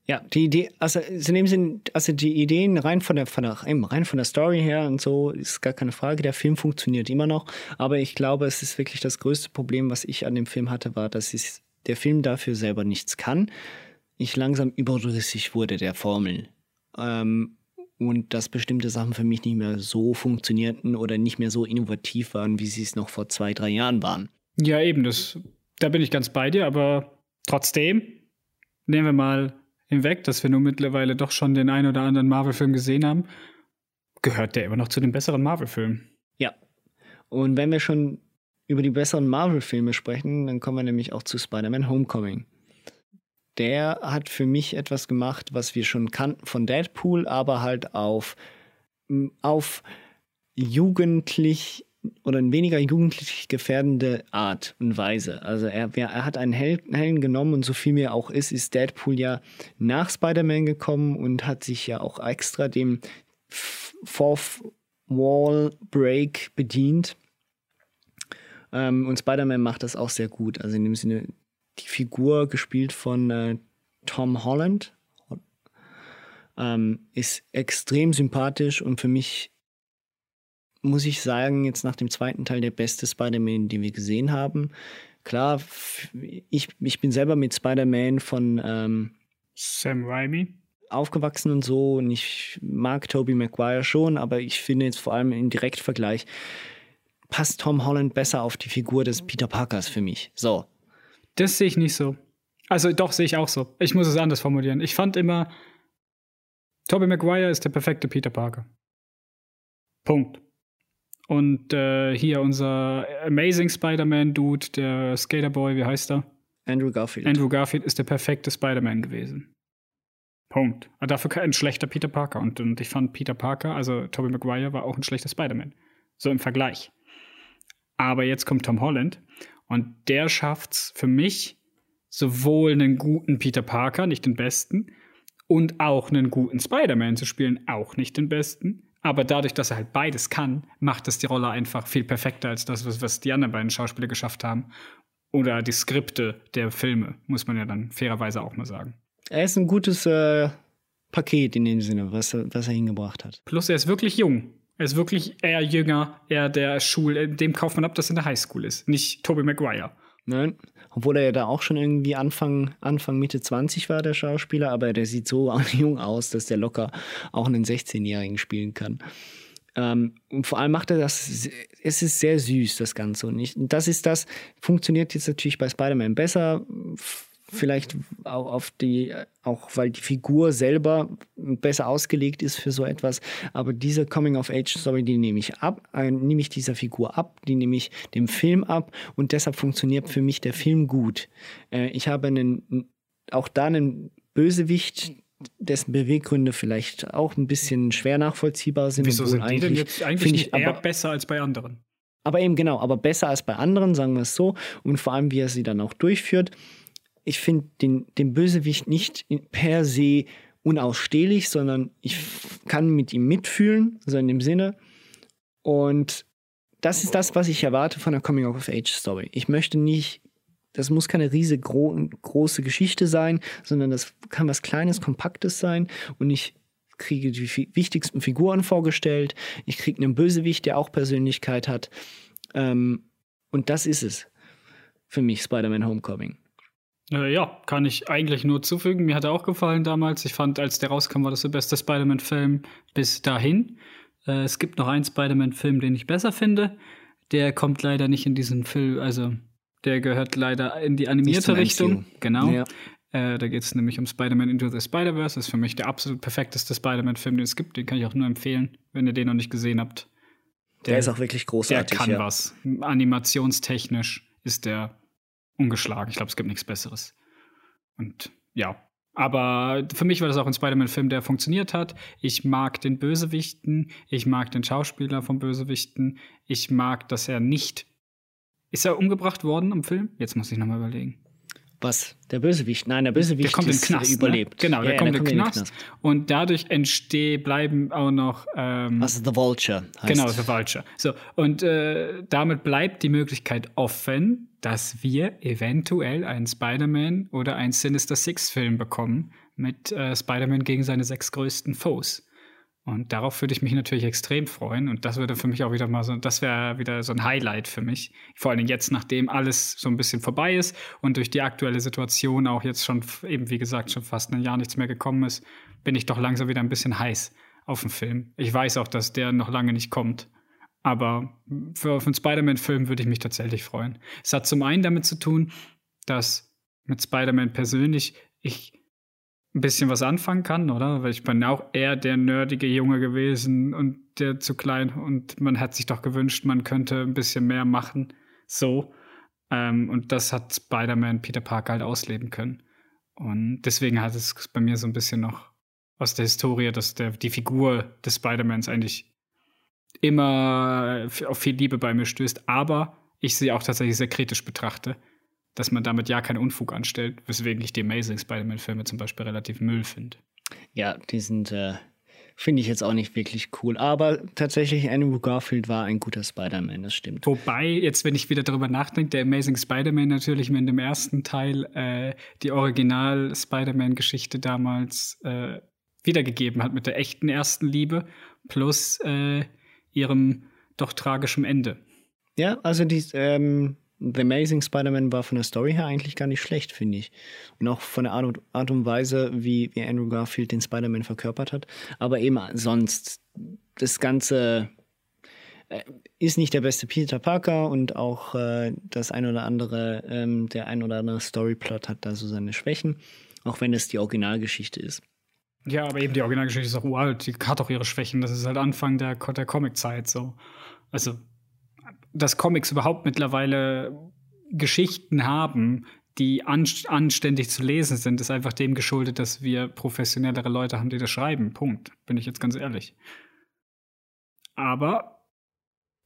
Ja, die Idee, also in dem Sinn, also die Ideen rein von der, von der, rein von der Story her und so ist gar keine Frage. Der Film funktioniert immer noch, aber ich glaube, es ist wirklich das größte Problem, was ich an dem Film hatte, war, dass es, der Film dafür selber nichts kann. Ich langsam überdrüssig wurde der Formel. Ähm, und dass bestimmte Sachen für mich nicht mehr so funktionierten oder nicht mehr so innovativ waren, wie sie es noch vor zwei, drei Jahren waren. Ja, eben, das, da bin ich ganz bei dir, aber trotzdem nehmen wir mal hinweg, dass wir nun mittlerweile doch schon den einen oder anderen Marvel-Film gesehen haben, gehört der immer noch zu den besseren Marvel-Filmen. Ja. Und wenn wir schon über die besseren Marvel-Filme sprechen, dann kommen wir nämlich auch zu Spider-Man Homecoming. Der hat für mich etwas gemacht, was wir schon kannten von Deadpool, aber halt auf, auf jugendlich oder in weniger jugendlich gefährdende Art und Weise. Also er, er hat einen Helden genommen und so viel mir auch ist, ist Deadpool ja nach Spider-Man gekommen und hat sich ja auch extra dem Fourth Wall Break bedient. Ähm, und Spider-Man macht das auch sehr gut. Also in dem Sinne, die Figur gespielt von äh, Tom Holland ähm, ist extrem sympathisch und für mich muss ich sagen, jetzt nach dem zweiten Teil der beste Spider-Man, den wir gesehen haben. Klar, ich, ich bin selber mit Spider-Man von ähm, Sam Raimi aufgewachsen und so und ich mag Tobey Maguire schon, aber ich finde jetzt vor allem im Direktvergleich passt Tom Holland besser auf die Figur des Peter Parkers für mich. So. Das sehe ich nicht so. Also doch, sehe ich auch so. Ich muss es anders formulieren. Ich fand immer, Tobey Maguire ist der perfekte Peter Parker. Punkt. Und äh, hier unser Amazing Spider-Man-Dude, der Skaterboy, wie heißt er? Andrew Garfield. Andrew Garfield ist der perfekte Spider-Man gewesen. Punkt. Aber dafür kein schlechter Peter Parker. Und, und ich fand Peter Parker, also Tobey Maguire, war auch ein schlechter Spider-Man. So im Vergleich. Aber jetzt kommt Tom Holland und der schafft's für mich, sowohl einen guten Peter Parker, nicht den besten, und auch einen guten Spider-Man zu spielen, auch nicht den besten. Aber dadurch, dass er halt beides kann, macht es die Rolle einfach viel perfekter als das, was, was die anderen beiden Schauspieler geschafft haben. Oder die Skripte der Filme, muss man ja dann fairerweise auch mal sagen. Er ist ein gutes äh, Paket in dem Sinne, was, was er hingebracht hat. Plus, er ist wirklich jung. Er ist wirklich eher jünger, eher der Schul, dem kauft man ab, dass er in der Highschool ist, nicht Tobey Maguire. Nein, obwohl er ja da auch schon irgendwie Anfang, Anfang Mitte 20 war, der Schauspieler, aber der sieht so jung aus, dass der locker auch einen 16-Jährigen spielen kann. Ähm, und vor allem macht er das, es ist sehr süß, das Ganze. Und ich, das ist das, funktioniert jetzt natürlich bei Spider-Man besser, vielleicht auch auf die, auch weil die Figur selber besser ausgelegt ist für so etwas. Aber diese Coming-of-Age-Story, die nehme ich ab, äh, nehme ich dieser Figur ab, die nehme ich dem Film ab und deshalb funktioniert für mich der Film gut. Äh, ich habe einen, auch da einen Bösewicht, dessen Beweggründe vielleicht auch ein bisschen schwer nachvollziehbar sind. Wieso sind die denn jetzt eigentlich nicht eher aber, besser als bei anderen? Aber eben genau, aber besser als bei anderen, sagen wir es so. Und vor allem, wie er sie dann auch durchführt ich finde den, den Bösewicht nicht per se unausstehlich, sondern ich kann mit ihm mitfühlen, so in dem Sinne. Und das ist das, was ich erwarte von einer Coming-of-Age-Story. Ich möchte nicht, das muss keine riesige gro große Geschichte sein, sondern das kann was Kleines, Kompaktes sein. Und ich kriege die wichtigsten Figuren vorgestellt, ich kriege einen Bösewicht, der auch Persönlichkeit hat. Ähm, und das ist es für mich, Spider-Man Homecoming. Äh, ja, kann ich eigentlich nur zufügen. Mir hat er auch gefallen damals. Ich fand, als der rauskam, war das der beste Spider-Man-Film bis dahin. Äh, es gibt noch einen Spider-Man-Film, den ich besser finde. Der kommt leider nicht in diesen Film, also der gehört leider in die animierte Richtung. MCU. Genau. Ja. Äh, da geht es nämlich um Spider-Man Into the Spider-Verse. Das ist für mich der absolut perfekteste Spider-Man-Film, den es gibt. Den kann ich auch nur empfehlen, wenn ihr den noch nicht gesehen habt. Der, ist auch wirklich Der großartig. kann ja. was. Animationstechnisch ist der ungeschlagen. Ich glaube, es gibt nichts Besseres. Und ja. Aber für mich war das auch ein Spider-Man-Film, der funktioniert hat. Ich mag den Bösewichten. Ich mag den Schauspieler vom Bösewichten. Ich mag, dass er nicht. Ist er umgebracht worden im Film? Jetzt muss ich nochmal überlegen. Was? Der Bösewicht? Nein, der Bösewicht Der kommt in ist Knast. überlebt. Ne? Genau, Ja, der ja, kommt in den kommt Knast. Und dadurch entstehen, bleiben auch noch. Ähm, Was The Vulture heißt. Genau, The Vulture. So, und äh, damit bleibt die Möglichkeit offen, dass wir eventuell einen Spider-Man oder einen Sinister Six-Film bekommen mit äh, Spider-Man gegen seine sechs größten Foes. Und darauf würde ich mich natürlich extrem freuen. Und das würde für mich auch wieder mal so, das wäre wieder so ein Highlight für mich. Vor allem jetzt, nachdem alles so ein bisschen vorbei ist und durch die aktuelle Situation auch jetzt schon, eben wie gesagt, schon fast ein Jahr nichts mehr gekommen ist, bin ich doch langsam wieder ein bisschen heiß auf den Film. Ich weiß auch, dass der noch lange nicht kommt. Aber für auf einen Spider-Man-Film würde ich mich tatsächlich freuen. Es hat zum einen damit zu tun, dass mit Spider-Man persönlich ich ein bisschen was anfangen kann, oder? Weil ich bin auch eher der nerdige Junge gewesen und der zu klein und man hat sich doch gewünscht, man könnte ein bisschen mehr machen. So. Ähm, und das hat Spider-Man Peter Parker halt ausleben können. Und deswegen hat es bei mir so ein bisschen noch aus der Historie, dass der, die Figur des Spider-Mans eigentlich immer f- auf viel Liebe bei mir stößt, aber ich sie auch tatsächlich sehr kritisch betrachte, dass man damit ja keinen Unfug anstellt, weswegen ich die Amazing Spider-Man-Filme zum Beispiel relativ Müll finde. Ja, die sind, äh, finde ich jetzt auch nicht wirklich cool. Aber tatsächlich, Andrew Garfield war ein guter Spider-Man, das stimmt. Wobei, jetzt, wenn ich wieder darüber nachdenke, der Amazing Spider-Man natürlich mit dem ersten Teil äh, die Original-Spider-Man-Geschichte damals äh, wiedergegeben hat mit der echten ersten Liebe plus äh, ihrem doch tragischen Ende. Ja, also die, ähm, The Amazing Spider-Man war von der Story her eigentlich gar nicht schlecht, finde ich. Und auch von der Art und, Art und Weise, wie, wie Andrew Garfield den Spider-Man verkörpert hat. Aber eben sonst, das Ganze äh, ist nicht der beste Peter Parker und auch äh, das ein oder andere, ähm, der ein oder andere Storyplot hat da so seine Schwächen, auch wenn es die Originalgeschichte ist. Ja, aber eben die Originalgeschichte ist auch uralt, die hat auch ihre Schwächen. Das ist halt Anfang der, der Comic-Zeit so. Also, dass Comics überhaupt mittlerweile Geschichten haben, die anst anständig zu lesen sind, ist einfach dem geschuldet, dass wir professionellere Leute haben, die das schreiben. Punkt. Bin ich jetzt ganz ehrlich. Aber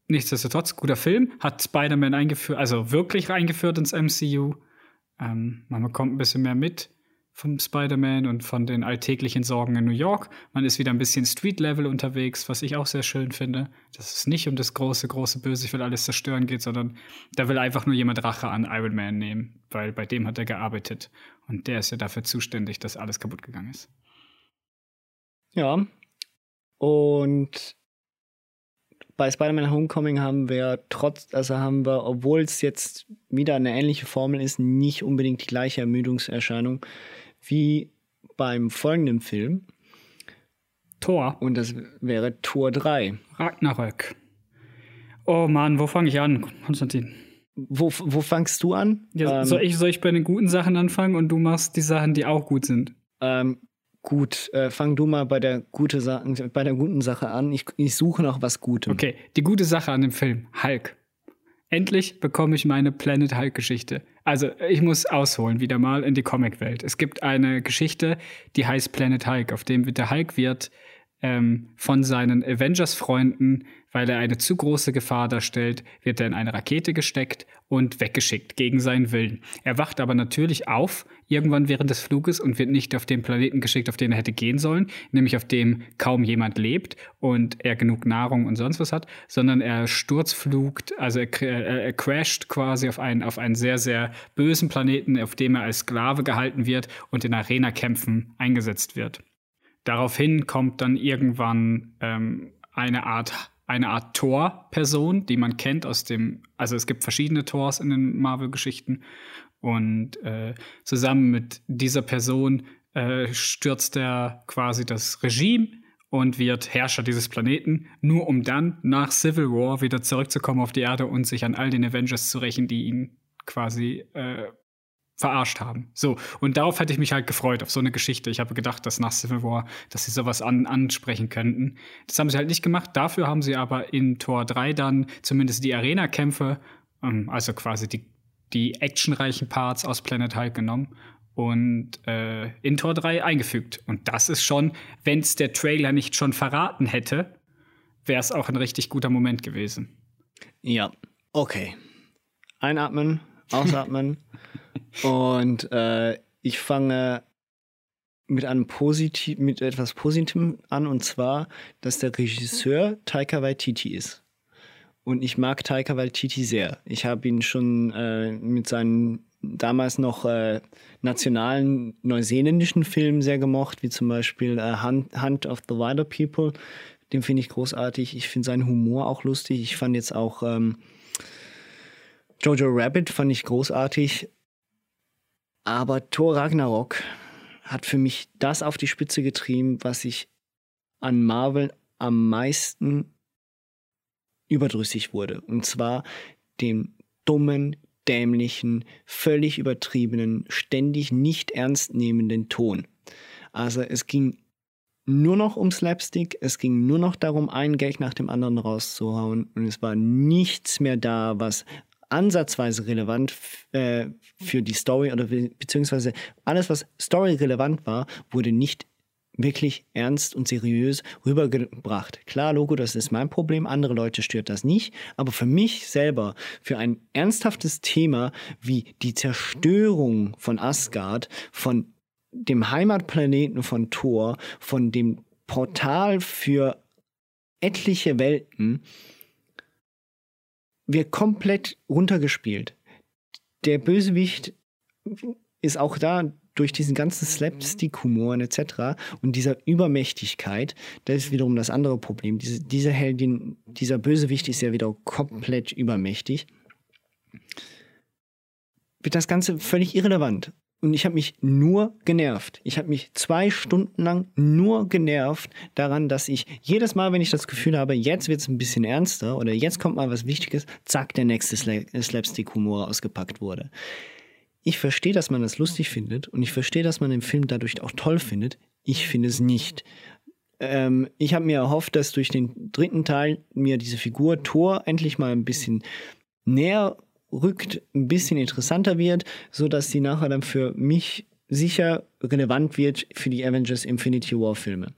nichtsdestotrotz, guter Film, hat Spider-Man eingeführt, also wirklich eingeführt ins MCU. Ähm, man bekommt ein bisschen mehr mit vom Spider-Man und von den alltäglichen Sorgen in New York. Man ist wieder ein bisschen Street-Level unterwegs, was ich auch sehr schön finde. Dass es nicht um das große, große Böse, ich will alles zerstören geht, sondern da will einfach nur jemand Rache an Iron Man nehmen, weil bei dem hat er gearbeitet. Und der ist ja dafür zuständig, dass alles kaputt gegangen ist. Ja. Und bei Spider-Man Homecoming haben wir trotz, also haben wir, obwohl es jetzt wieder eine ähnliche Formel ist, nicht unbedingt die gleiche Ermüdungserscheinung wie beim folgenden Film. Thor, Und das wäre Tor 3. Ragnarök. Oh Mann, wo fange ich an, Konstantin? Wo, wo fangst du an? Ja, ähm, soll, ich, soll ich bei den guten Sachen anfangen und du machst die Sachen, die auch gut sind? ähm, gut, äh, fang du mal bei der, gute Sa bei der guten Sache an. Ich, ich suche noch was Gutem. Okay, die gute Sache an dem Film, Hulk. Endlich bekomme ich meine Planet Hulk-Geschichte. Also, ich muss ausholen wieder mal in die Comicwelt. Es gibt eine Geschichte, die heißt Planet Hulk, auf dem der Hulk wird ähm, von seinen Avengers-Freunden, weil er eine zu große Gefahr darstellt, wird er in eine Rakete gesteckt und weggeschickt gegen seinen Willen. Er wacht aber natürlich auf, irgendwann während des Fluges und wird nicht auf den Planeten geschickt, auf den er hätte gehen sollen, nämlich auf dem kaum jemand lebt und er genug Nahrung und sonst was hat, sondern er sturzflugt, also er, er, er crasht quasi auf einen, auf einen sehr, sehr bösen Planeten, auf dem er als Sklave gehalten wird und in Arena-Kämpfen eingesetzt wird. Daraufhin kommt dann irgendwann ähm, eine Art eine Art Tor-Person, die man kennt aus dem, also es gibt verschiedene Tors in den Marvel-Geschichten. Und äh, zusammen mit dieser Person äh, stürzt er quasi das Regime und wird Herrscher dieses Planeten, nur um dann nach Civil War wieder zurückzukommen auf die Erde und sich an all den Avengers zu rächen, die ihn quasi äh, verarscht haben. So, und darauf hätte ich mich halt gefreut, auf so eine Geschichte. Ich habe gedacht, dass nach Civil War, dass sie sowas an, ansprechen könnten. Das haben sie halt nicht gemacht. Dafür haben sie aber in Tor 3 dann zumindest die Arena-Kämpfe, ähm, also quasi die, die actionreichen Parts aus Planet Hulk genommen und äh, in Tor 3 eingefügt. Und das ist schon, wenn es der Trailer nicht schon verraten hätte, wäre es auch ein richtig guter Moment gewesen. Ja, okay. Einatmen, ausatmen. Und äh, ich fange mit einem positiv, mit etwas Positivem an, und zwar, dass der Regisseur Taika Waititi ist. Und ich mag Taika Waititi sehr. Ich habe ihn schon äh, mit seinen damals noch äh, nationalen neuseeländischen Filmen sehr gemocht, wie zum Beispiel äh, Hunt, Hunt of the Wilder People. Den finde ich großartig. Ich finde seinen Humor auch lustig. Ich fand jetzt auch ähm, Jojo Rabbit fand ich großartig. Aber Thor Ragnarok hat für mich das auf die Spitze getrieben, was ich an Marvel am meisten überdrüssig wurde. Und zwar dem dummen, dämlichen, völlig übertriebenen, ständig nicht ernst nehmenden Ton. Also es ging nur noch um Slapstick, es ging nur noch darum, einen Gag nach dem anderen rauszuhauen und es war nichts mehr da, was ansatzweise relevant äh, für die Story oder beziehungsweise alles, was Story relevant war, wurde nicht wirklich ernst und seriös rübergebracht. Klar, Logo, das ist mein Problem, andere Leute stört das nicht, aber für mich selber, für ein ernsthaftes Thema wie die Zerstörung von Asgard, von dem Heimatplaneten von Thor, von dem Portal für etliche Welten, wird komplett runtergespielt. Der Bösewicht ist auch da durch diesen ganzen Slapstick-Humor etc. und dieser Übermächtigkeit, das ist wiederum das andere Problem. Diese, diese Heldin, dieser Bösewicht ist ja wieder komplett übermächtig. Wird das Ganze völlig irrelevant. Und ich habe mich nur genervt. Ich habe mich zwei Stunden lang nur genervt daran, dass ich jedes Mal, wenn ich das Gefühl habe, jetzt wird es ein bisschen ernster oder jetzt kommt mal was Wichtiges, zack, der nächste Slapstick-Humor ausgepackt wurde. Ich verstehe, dass man das lustig findet und ich verstehe, dass man den Film dadurch auch toll findet. Ich finde es nicht. Ähm, ich habe mir erhofft, dass durch den dritten Teil mir diese Figur Thor endlich mal ein bisschen näher rückt, ein bisschen interessanter wird, so dass sie nachher dann für mich sicher relevant wird für die Avengers Infinity War Filme.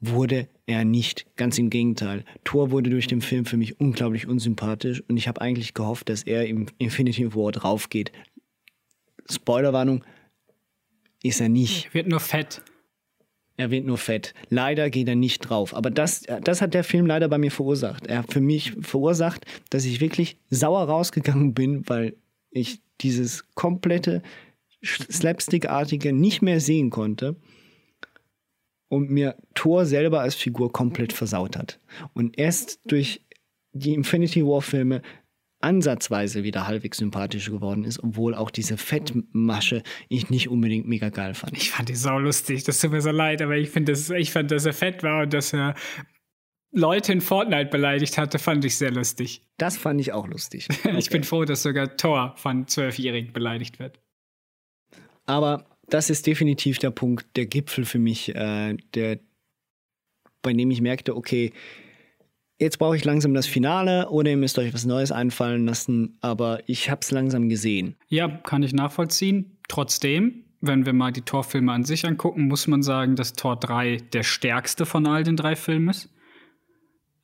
Wurde er nicht. Ganz im Gegenteil. Thor wurde durch den Film für mich unglaublich unsympathisch und ich habe eigentlich gehofft, dass er im Infinity War draufgeht. Spoilerwarnung, ist er nicht. Er wird nur fett. Er wird nur fett. Leider geht er nicht drauf. Aber das, das hat der Film leider bei mir verursacht. Er hat für mich verursacht, dass ich wirklich sauer rausgegangen bin, weil ich dieses komplette Slapstick-artige nicht mehr sehen konnte und mir Thor selber als Figur komplett versaut hat. Und erst durch die Infinity War-Filme ansatzweise wieder halbwegs sympathisch geworden ist, obwohl auch diese Fettmasche ich nicht unbedingt mega geil fand. Ich fand die sau lustig, das tut mir so leid, aber ich, find, das, ich fand, dass er fett war und dass er Leute in Fortnite beleidigt hatte, fand ich sehr lustig. Das fand ich auch lustig. Okay. ich bin froh, dass sogar Thor von Zwölfjährigen beleidigt wird. Aber das ist definitiv der Punkt, der Gipfel für mich, äh, der, bei dem ich merkte, okay, jetzt brauche ich langsam das Finale oder ihr müsst euch was Neues einfallen lassen, aber ich habe es langsam gesehen. Ja, kann ich nachvollziehen. Trotzdem, wenn wir mal die Torfilme an sich angucken, muss man sagen, dass Tor 3 der stärkste von all den drei Filmen ist.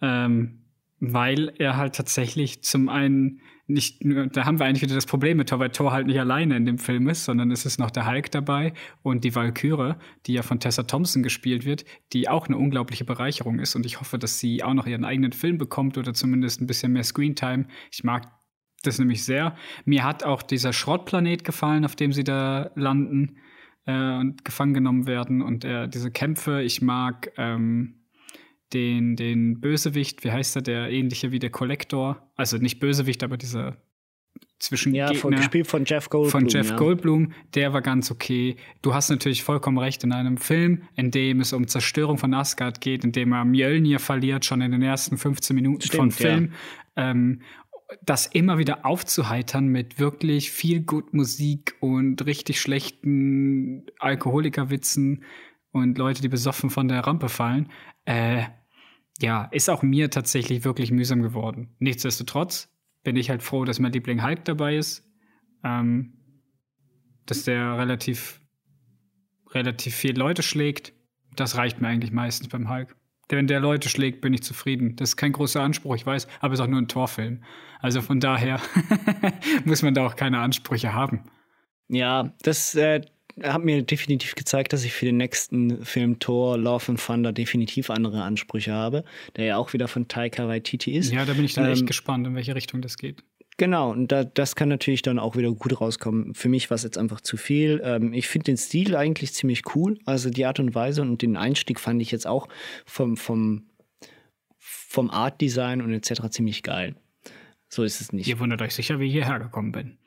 Ähm, weil er halt tatsächlich zum einen nicht nur, da haben wir eigentlich wieder das Problem mit Thor, weil Thor halt nicht alleine in dem Film ist, sondern es ist noch der Hulk dabei und die Valkyrie, die ja von Tessa Thompson gespielt wird, die auch eine unglaubliche Bereicherung ist und ich hoffe, dass sie auch noch ihren eigenen Film bekommt oder zumindest ein bisschen mehr Screentime. Ich mag das nämlich sehr. Mir hat auch dieser Schrottplanet gefallen, auf dem sie da landen. äh, und gefangen genommen werden und äh, diese Kämpfe. Ich mag ähm, den, den Bösewicht, wie heißt er, der ähnliche wie der Kollektor. Also nicht Bösewicht, aber dieser zwischen Ja, von, gespielt von Jeff Goldblum. von Jeff ja. Goldblum, der war ganz okay. Du hast natürlich vollkommen recht, in einem Film, in dem es um Zerstörung von Asgard geht, in dem er Mjölnir verliert, schon in den ersten 15 Minuten Stimmt, ja. Film, ähm, das immer wieder aufzuheitern mit wirklich viel gut Musik und richtig schlechten Alkoholikerwitzen und Leute, die besoffen von der Rampe fallen, äh, ja, ist auch mir tatsächlich wirklich mühsam geworden. Nichtsdestotrotz bin ich halt froh, dass mein Liebling Hulk dabei ist. Ähm, dass der relativ, relativ viel Leute schlägt. Das reicht mir eigentlich meistens beim Hulk. Wenn der Leute schlägt, bin ich zufrieden. Das ist kein großer Anspruch, ich weiß, aber es ist auch nur ein Torfilm. Also von daher muss man da auch keine Ansprüche haben. Ja, das äh, hat mir definitiv gezeigt, dass ich für den nächsten Film Thor Love and Thunder definitiv andere Ansprüche habe, der ja auch wieder von Taika Waititi ist. Ja, da bin ich dann Ähm, echt gespannt, in welche Richtung das geht. Genau, und da, das kann natürlich dann auch wieder gut rauskommen. Für mich war es jetzt einfach zu viel. Ähm, ich finde den Stil eigentlich ziemlich cool. Also die Art und Weise und den Einstieg fand ich jetzt auch vom, vom, vom Art Design und etc. ziemlich geil. So ist es nicht. Ihr wundert euch sicher, wie ich hierher gekommen bin.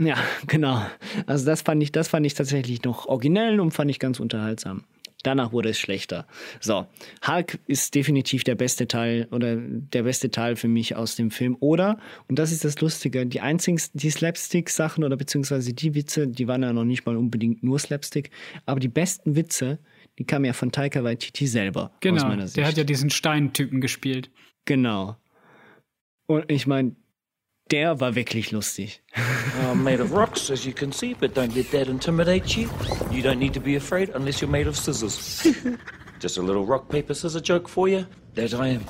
Ja, genau. Also das fand ich, das fand ich tatsächlich noch originell und fand ich ganz unterhaltsam. Danach wurde es schlechter. So, Hulk ist definitiv der beste Teil oder der beste Teil für mich aus dem Film. Oder, und das ist das Lustige, die einzigen, die Slapstick-Sachen oder beziehungsweise die Witze, die waren ja noch nicht mal unbedingt nur Slapstick, aber die besten Witze, die kamen ja von Taika Waititi selber Genau, der hat ja diesen Steintypen gespielt. genau. Und ich meine, der war wirklich lustig. I'm made of rocks, as you can see, but don't let that intimidate you. You don't need to be afraid unless you're made of scissors. Just a little rock, paper, scissor joke for you. That I am.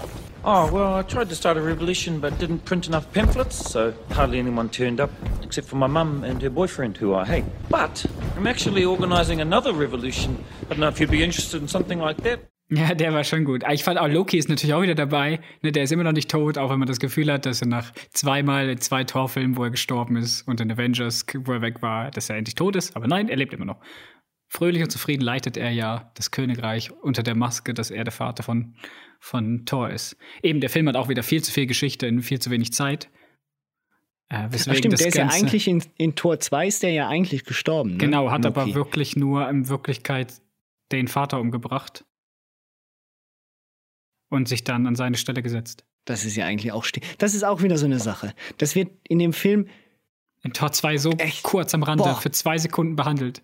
Oh, well, I tried to start a revolution but didn't print enough pamphlets, so hardly anyone turned up, except for my mum and her boyfriend, who I hate. But I'm actually organising another revolution. I don't know if you'd be interested in something like that. Ja, der war schon gut. Ich fand auch Loki ist natürlich auch wieder dabei. Ne, der ist immer noch nicht tot, auch wenn man das Gefühl hat, dass er nach zweimal zwei Torfilmen, wo er gestorben ist und in Avengers, wo er weg war, dass er endlich tot ist. Aber nein, er lebt immer noch. Fröhlich und zufrieden leitet er ja das Königreich unter der Maske, dass er der Vater von, von Thor ist. Eben, der Film hat auch wieder viel zu viel Geschichte in viel zu wenig Zeit. Äh, stimmt, der ist ja eigentlich in, in Tor 2 ist der ja eigentlich gestorben. Ne? Genau, hat aber Loki. wirklich nur in Wirklichkeit den Vater umgebracht und sich dann an seine Stelle gesetzt. Das ist ja eigentlich auch Das ist auch wieder so eine Sache. Das wird in dem Film, In Tor 2 so Echt? kurz am Rande, Boah. für zwei Sekunden behandelt.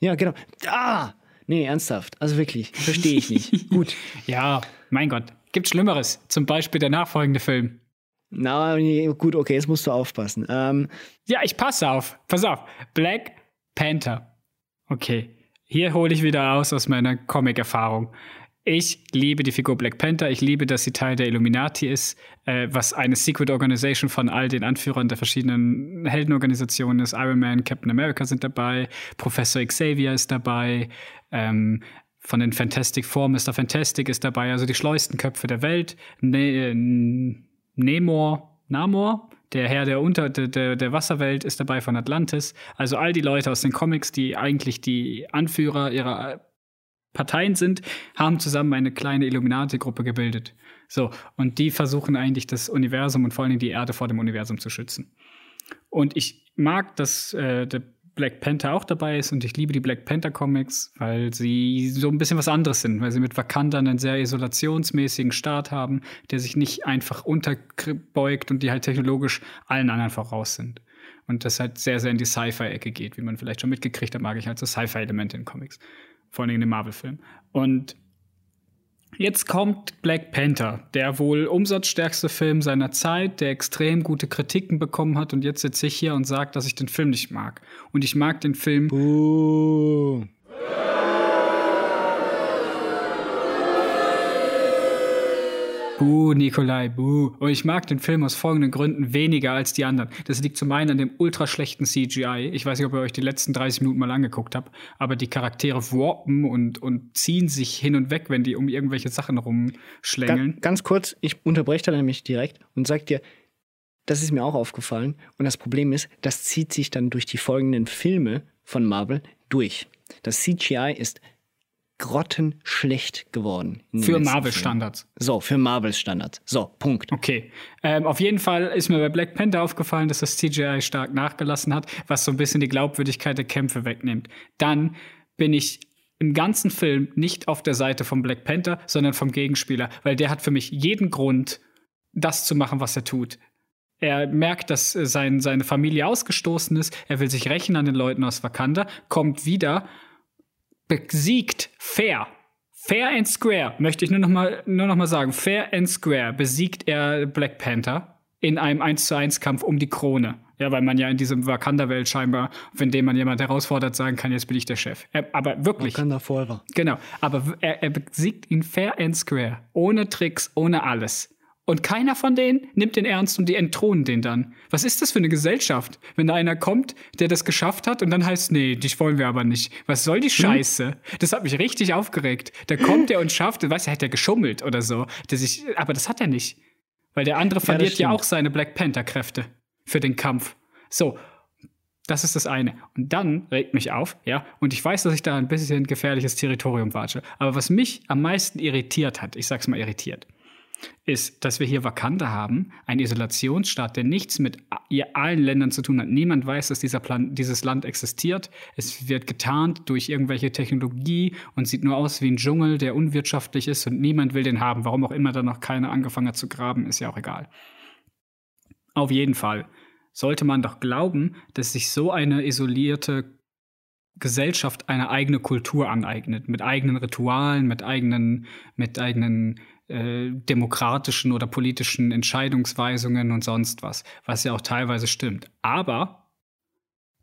ja genau. Ah! Nee, ernsthaft. Also wirklich, verstehe ich nicht. Gut. Ja, mein Gott, gibt Schlimmeres. Zum Beispiel der nachfolgende Film. Na, nee, gut, okay, jetzt musst du aufpassen. Ähm, Ja, ich passe auf. Pass auf. Black Panther. Okay, hier hole ich wieder aus aus meiner Comic-Erfahrung. Ich liebe die Figur Black Panther. Ich liebe, dass sie Teil der Illuminati ist, äh, was eine Secret Organization von all den Anführern der verschiedenen Heldenorganisationen ist. Iron Man, Captain America sind dabei, Professor Xavier ist dabei, ähm, von den Fantastic Four, Mr. Fantastic ist dabei, also die schleusten Köpfe der Welt. Ne äh, Namor, Namor, der Herr der, Unter der- der, Wasserwelt ist dabei von Atlantis. Also all die Leute aus den Comics, die eigentlich die Anführer ihrer Parteien sind, haben zusammen eine kleine Illuminati-Gruppe gebildet. So, und die versuchen eigentlich das Universum und vor allen Dingen die Erde vor dem Universum zu schützen. Und ich mag, dass äh, der Black Panther auch dabei ist und ich liebe die Black Panther Comics, weil sie so ein bisschen was anderes sind, weil sie mit Wakanda einen sehr isolationsmäßigen Staat haben, der sich nicht einfach unterbeugt und die halt technologisch allen anderen voraus sind. Und das halt sehr, sehr in die Sci-Fi-Ecke geht, wie man vielleicht schon mitgekriegt hat, mag ich halt so Sci-Fi-Elemente in Comics. Vor Dingen in den Marvel-Filmen. Und Jetzt kommt Black Panther, der wohl umsatzstärkste Film seiner Zeit, der extrem gute Kritiken bekommen hat. Und jetzt sitze ich hier und sage, dass ich den Film nicht mag. Und ich mag den Film. uh, Buh, Nikolai, buh. Und ich mag den Film aus folgenden Gründen weniger als die anderen. Das liegt zum einen an dem ultra schlechten CGI. Ich weiß nicht, ob ihr euch die letzten 30 Minuten mal angeguckt habt, aber die Charaktere warpen und, und ziehen sich hin und weg, wenn die um irgendwelche Sachen rumschlängeln. ganz, ganz kurz, ich unterbreche da nämlich direkt und sag dir, das ist mir auch aufgefallen. Und das Problem ist, das zieht sich dann durch die folgenden Filme von Marvel durch. Das CGI ist grottenschlecht geworden. Für Marvel-Standards. So, für Marvel-Standards. So, Punkt. Okay. Ähm, auf jeden Fall ist mir bei Black Panther aufgefallen, dass das CGI stark nachgelassen hat, was so ein bisschen die Glaubwürdigkeit der Kämpfe wegnimmt. Dann bin ich im ganzen Film nicht auf der Seite von Black Panther, sondern vom Gegenspieler, weil der hat für mich jeden Grund, das zu machen, was er tut. Er merkt, dass äh, sein, seine Familie ausgestoßen ist. Er will sich rächen an den Leuten aus Wakanda, kommt wieder, besiegt fair. Fair and square, möchte ich nur noch mal, nur noch mal sagen. Fair and square besiegt er Black Panther in einem 1 zu 1 Kampf um die Krone. Ja, weil man ja in diesem Wakanda-Welt scheinbar, wenn dem man jemand herausfordert, sagen kann, jetzt bin ich der Chef. Er, aber wirklich. Wakanda Forever. Genau, aber er, er besiegt ihn fair and square. Ohne Tricks, ohne alles. Und keiner von denen nimmt den ernst und die entthronen den dann. Was ist das für eine Gesellschaft? Wenn da einer kommt, der das geschafft hat und dann heißt, nee, dich wollen wir aber nicht. Was soll die Scheiße? Das hat mich richtig aufgeregt. Da kommt der und schafft, du weißt, er hat ja geschummelt oder so. Der sich, aber das hat er nicht. Weil der andere verliert ja, stimmt. auch seine Black Panther-Kräfte für den Kampf. So, das ist das eine. Und dann regt mich auf, ja, und ich weiß, dass ich da ein bisschen gefährliches Territorium watsche. Aber was mich am meisten irritiert hat, ich sag's mal irritiert, ist, dass wir hier Wakanda haben, ein Isolationsstaat, der nichts mit allen Ländern zu tun hat. Niemand weiß, dass dieser Plan dieses Land existiert. Es wird getarnt durch irgendwelche Technologie und sieht nur aus wie ein Dschungel, der unwirtschaftlich ist und niemand will den haben. Warum auch immer da noch keiner angefangen hat zu graben, ist ja auch egal. Auf jeden Fall sollte man doch glauben, dass sich so eine isolierte Gesellschaft eine eigene Kultur aneignet, mit eigenen Ritualen, mit eigenen, mit eigenen äh, demokratischen oder politischen Entscheidungsweisungen und sonst was, was ja auch teilweise stimmt. Aber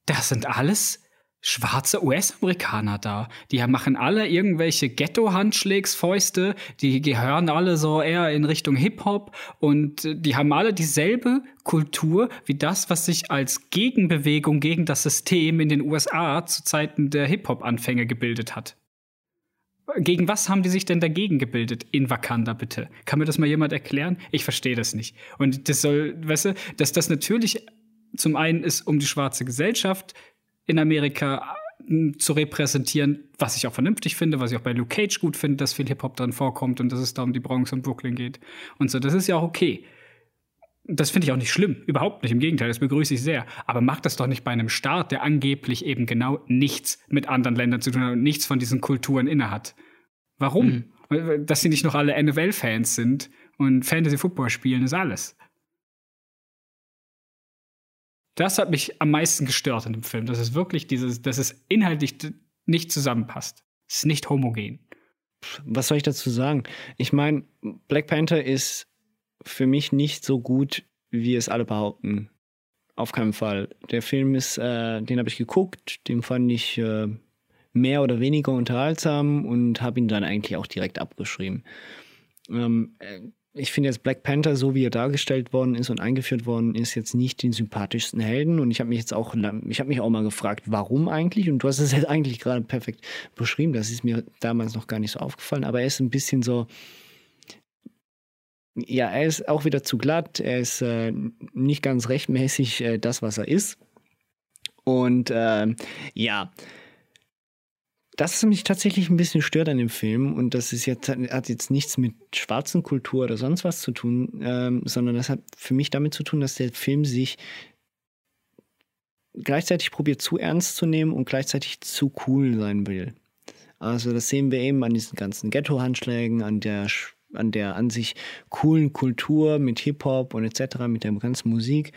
das sind alles schwarze US-Amerikaner da. Die machen alle irgendwelche Ghetto-Handschlägsfäuste, die gehören alle so eher in Richtung Hip-Hop und die haben alle dieselbe Kultur wie das, was sich als Gegenbewegung gegen das System in den USA zu Zeiten der Hip-Hop-Anfänge gebildet hat. Gegen was haben die sich denn dagegen gebildet in Wakanda, bitte? Kann mir das mal jemand erklären? Ich verstehe das nicht. Und das soll, weißt du, dass das natürlich zum einen ist, um die schwarze Gesellschaft in Amerika äh, zu repräsentieren, was ich auch vernünftig finde, was ich auch bei Luke Cage gut finde, dass viel Hip-Hop drin vorkommt und dass es da um die Bronx und Brooklyn geht. Und so, das ist ja auch okay. Das finde ich auch nicht schlimm, überhaupt nicht. Im Gegenteil, das begrüße ich sehr. Aber macht das doch nicht bei einem Staat, der angeblich eben genau nichts mit anderen Ländern zu tun hat und nichts von diesen Kulturen innehat. Warum? Dass sie nicht noch alle NFL-Fans sind und Fantasy-Football spielen, ist alles. Das hat mich am meisten gestört in dem Film. Das ist wirklich dieses, dass es inhaltlich nicht zusammenpasst. Es ist nicht homogen. was soll ich dazu sagen? Ich meine, Black Panther ist für mich nicht so gut, wie es alle behaupten. Auf keinen Fall. Der Film ist, äh, den habe ich geguckt, den fand ich äh, mehr oder weniger unterhaltsam und habe ihn dann eigentlich auch direkt abgeschrieben. Ähm, äh, ich finde jetzt Black Panther, so wie er dargestellt worden ist und eingeführt worden ist, jetzt nicht den sympathischsten Helden. Und ich habe mich jetzt auch, ich habe mich auch mal gefragt, warum eigentlich? Und du hast es jetzt eigentlich gerade perfekt beschrieben. Das ist mir damals noch gar nicht so aufgefallen. Aber er ist ein bisschen so, ja, er ist auch wieder zu glatt. Er ist äh, nicht ganz rechtmäßig äh, das, was er ist. Und ähm, ja, das mich tatsächlich ein bisschen stört an dem Film und das ist jetzt hat jetzt nichts mit schwarzen Kultur oder sonst was zu tun, ähm, sondern das hat für mich damit zu tun, dass der Film sich gleichzeitig probiert zu ernst zu nehmen und gleichzeitig zu cool sein will. Also das sehen wir eben an diesen ganzen Ghetto-Handschlägen, an der an der an sich coolen Kultur mit Hip-Hop und etc., mit der ganzen Musik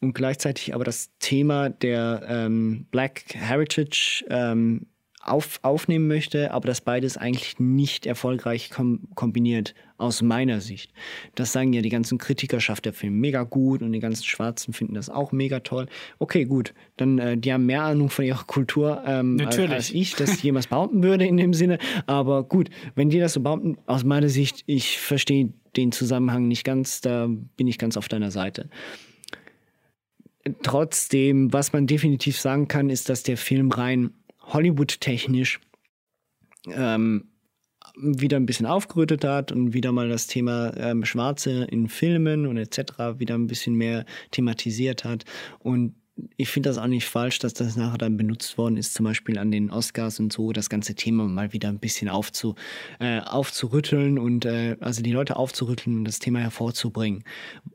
und gleichzeitig aber das Thema der ähm, Black Heritage ähm, auf, aufnehmen möchte, aber das beides eigentlich nicht erfolgreich kom kombiniert, aus meiner Sicht. Das sagen ja die ganzen Kritiker, schafft der Film mega gut und die ganzen Schwarzen finden das auch mega toll. Okay, gut, dann äh, die haben mehr Ahnung von ihrer Kultur ähm, als, als ich, das jemals behaupten würde in dem Sinne. Aber gut, wenn die das so behaupten, aus meiner Sicht, ich verstehe den Zusammenhang nicht ganz, da bin ich ganz auf deiner Seite. Trotzdem, was man definitiv sagen kann, ist, dass der Film rein Hollywood-technisch ähm, wieder ein bisschen aufgerüttet hat und wieder mal das Thema ähm, Schwarze in Filmen und etc. wieder ein bisschen mehr thematisiert hat. Und ich finde das auch nicht falsch, dass das nachher dann benutzt worden ist, zum Beispiel an den Oscars und so, das ganze Thema mal wieder ein bisschen aufzu, äh, aufzurütteln und äh, also die Leute aufzurütteln und das Thema hervorzubringen,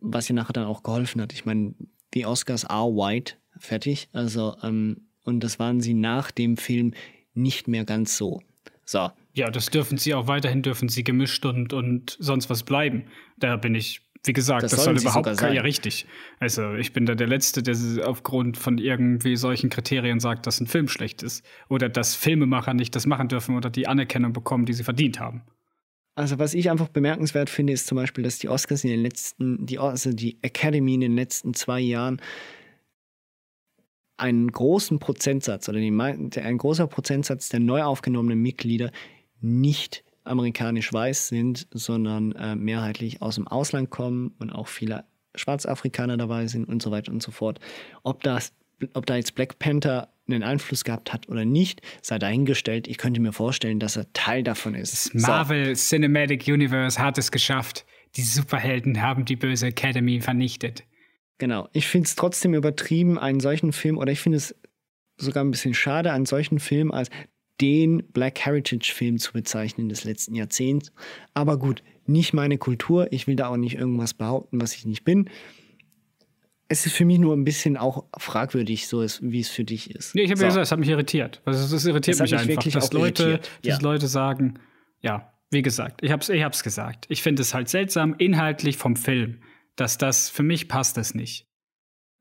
was ja nachher dann auch geholfen hat. Ich meine, die Oscars are white, fertig, also ähm, und das waren sie nach dem Film nicht mehr ganz so. So. Ja, das dürfen sie auch weiterhin, dürfen sie gemischt und, und sonst was bleiben. Da bin ich wie gesagt, das, das soll überhaupt kein, ja richtig. Also ich bin da der Letzte, der aufgrund von irgendwie solchen Kriterien sagt, dass ein Film schlecht ist oder dass Filmemacher nicht das machen dürfen oder die Anerkennung bekommen, die sie verdient haben. Also was ich einfach bemerkenswert finde, ist zum Beispiel, dass die Oscars in den letzten, die, also die Academy in den letzten zwei Jahren einen großen Prozentsatz oder die, ein großer Prozentsatz der neu aufgenommenen Mitglieder nicht amerikanisch weiß sind, sondern äh, mehrheitlich aus dem Ausland kommen und auch viele Schwarzafrikaner dabei sind und so weiter und so fort. Ob, das, ob da jetzt Black Panther einen Einfluss gehabt hat oder nicht, sei dahingestellt. Ich könnte mir vorstellen, dass er Teil davon ist. Das Marvel so. Cinematic Universe hat es geschafft. Die Superhelden haben die böse Academy vernichtet. Genau. Ich finde es trotzdem übertrieben, einen solchen Film, oder ich finde es sogar ein bisschen schade, einen solchen Film als den Black Heritage-Film zu bezeichnen des letzten Jahrzehnts. Aber gut, nicht meine Kultur. Ich will da auch nicht irgendwas behaupten, was ich nicht bin. Es ist für mich nur ein bisschen auch fragwürdig, so ist, wie es für dich ist. Nee, ich habe so. ja gesagt, es hat mich irritiert. Also, es irritiert mich, mich einfach, dass Leute, ja. dass Leute sagen, ja, wie gesagt, ich habe es ich hab's gesagt. Ich finde es halt seltsam, inhaltlich vom Film, dass das für mich passt das nicht.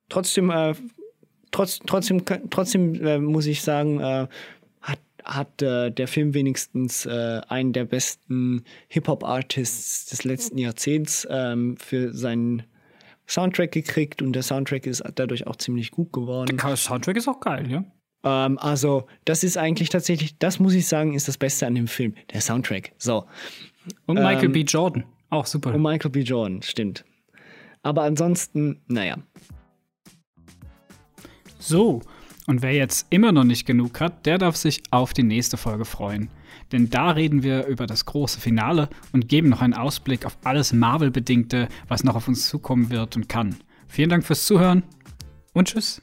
Trotzdem, äh, trotz, trotzdem, trotzdem äh, muss ich sagen, äh, hat äh, der Film wenigstens äh, einen der besten Hip-Hop-Artists des letzten Jahrzehnts ähm, für seinen Soundtrack gekriegt und der Soundtrack ist dadurch auch ziemlich gut geworden. Der Soundtrack ist auch geil, ja. Ähm, also, das ist eigentlich tatsächlich, das muss ich sagen, ist das Beste an dem Film, der Soundtrack. So. Und Michael ähm, B. Jordan, auch super. Und Michael B. Jordan, stimmt. Aber ansonsten, naja. So, und wer jetzt immer noch nicht genug hat, der darf sich auf die nächste Folge freuen. Denn da reden wir über das große Finale und geben noch einen Ausblick auf alles Marvel-Bedingte, was noch auf uns zukommen wird und kann. Vielen Dank fürs Zuhören und tschüss.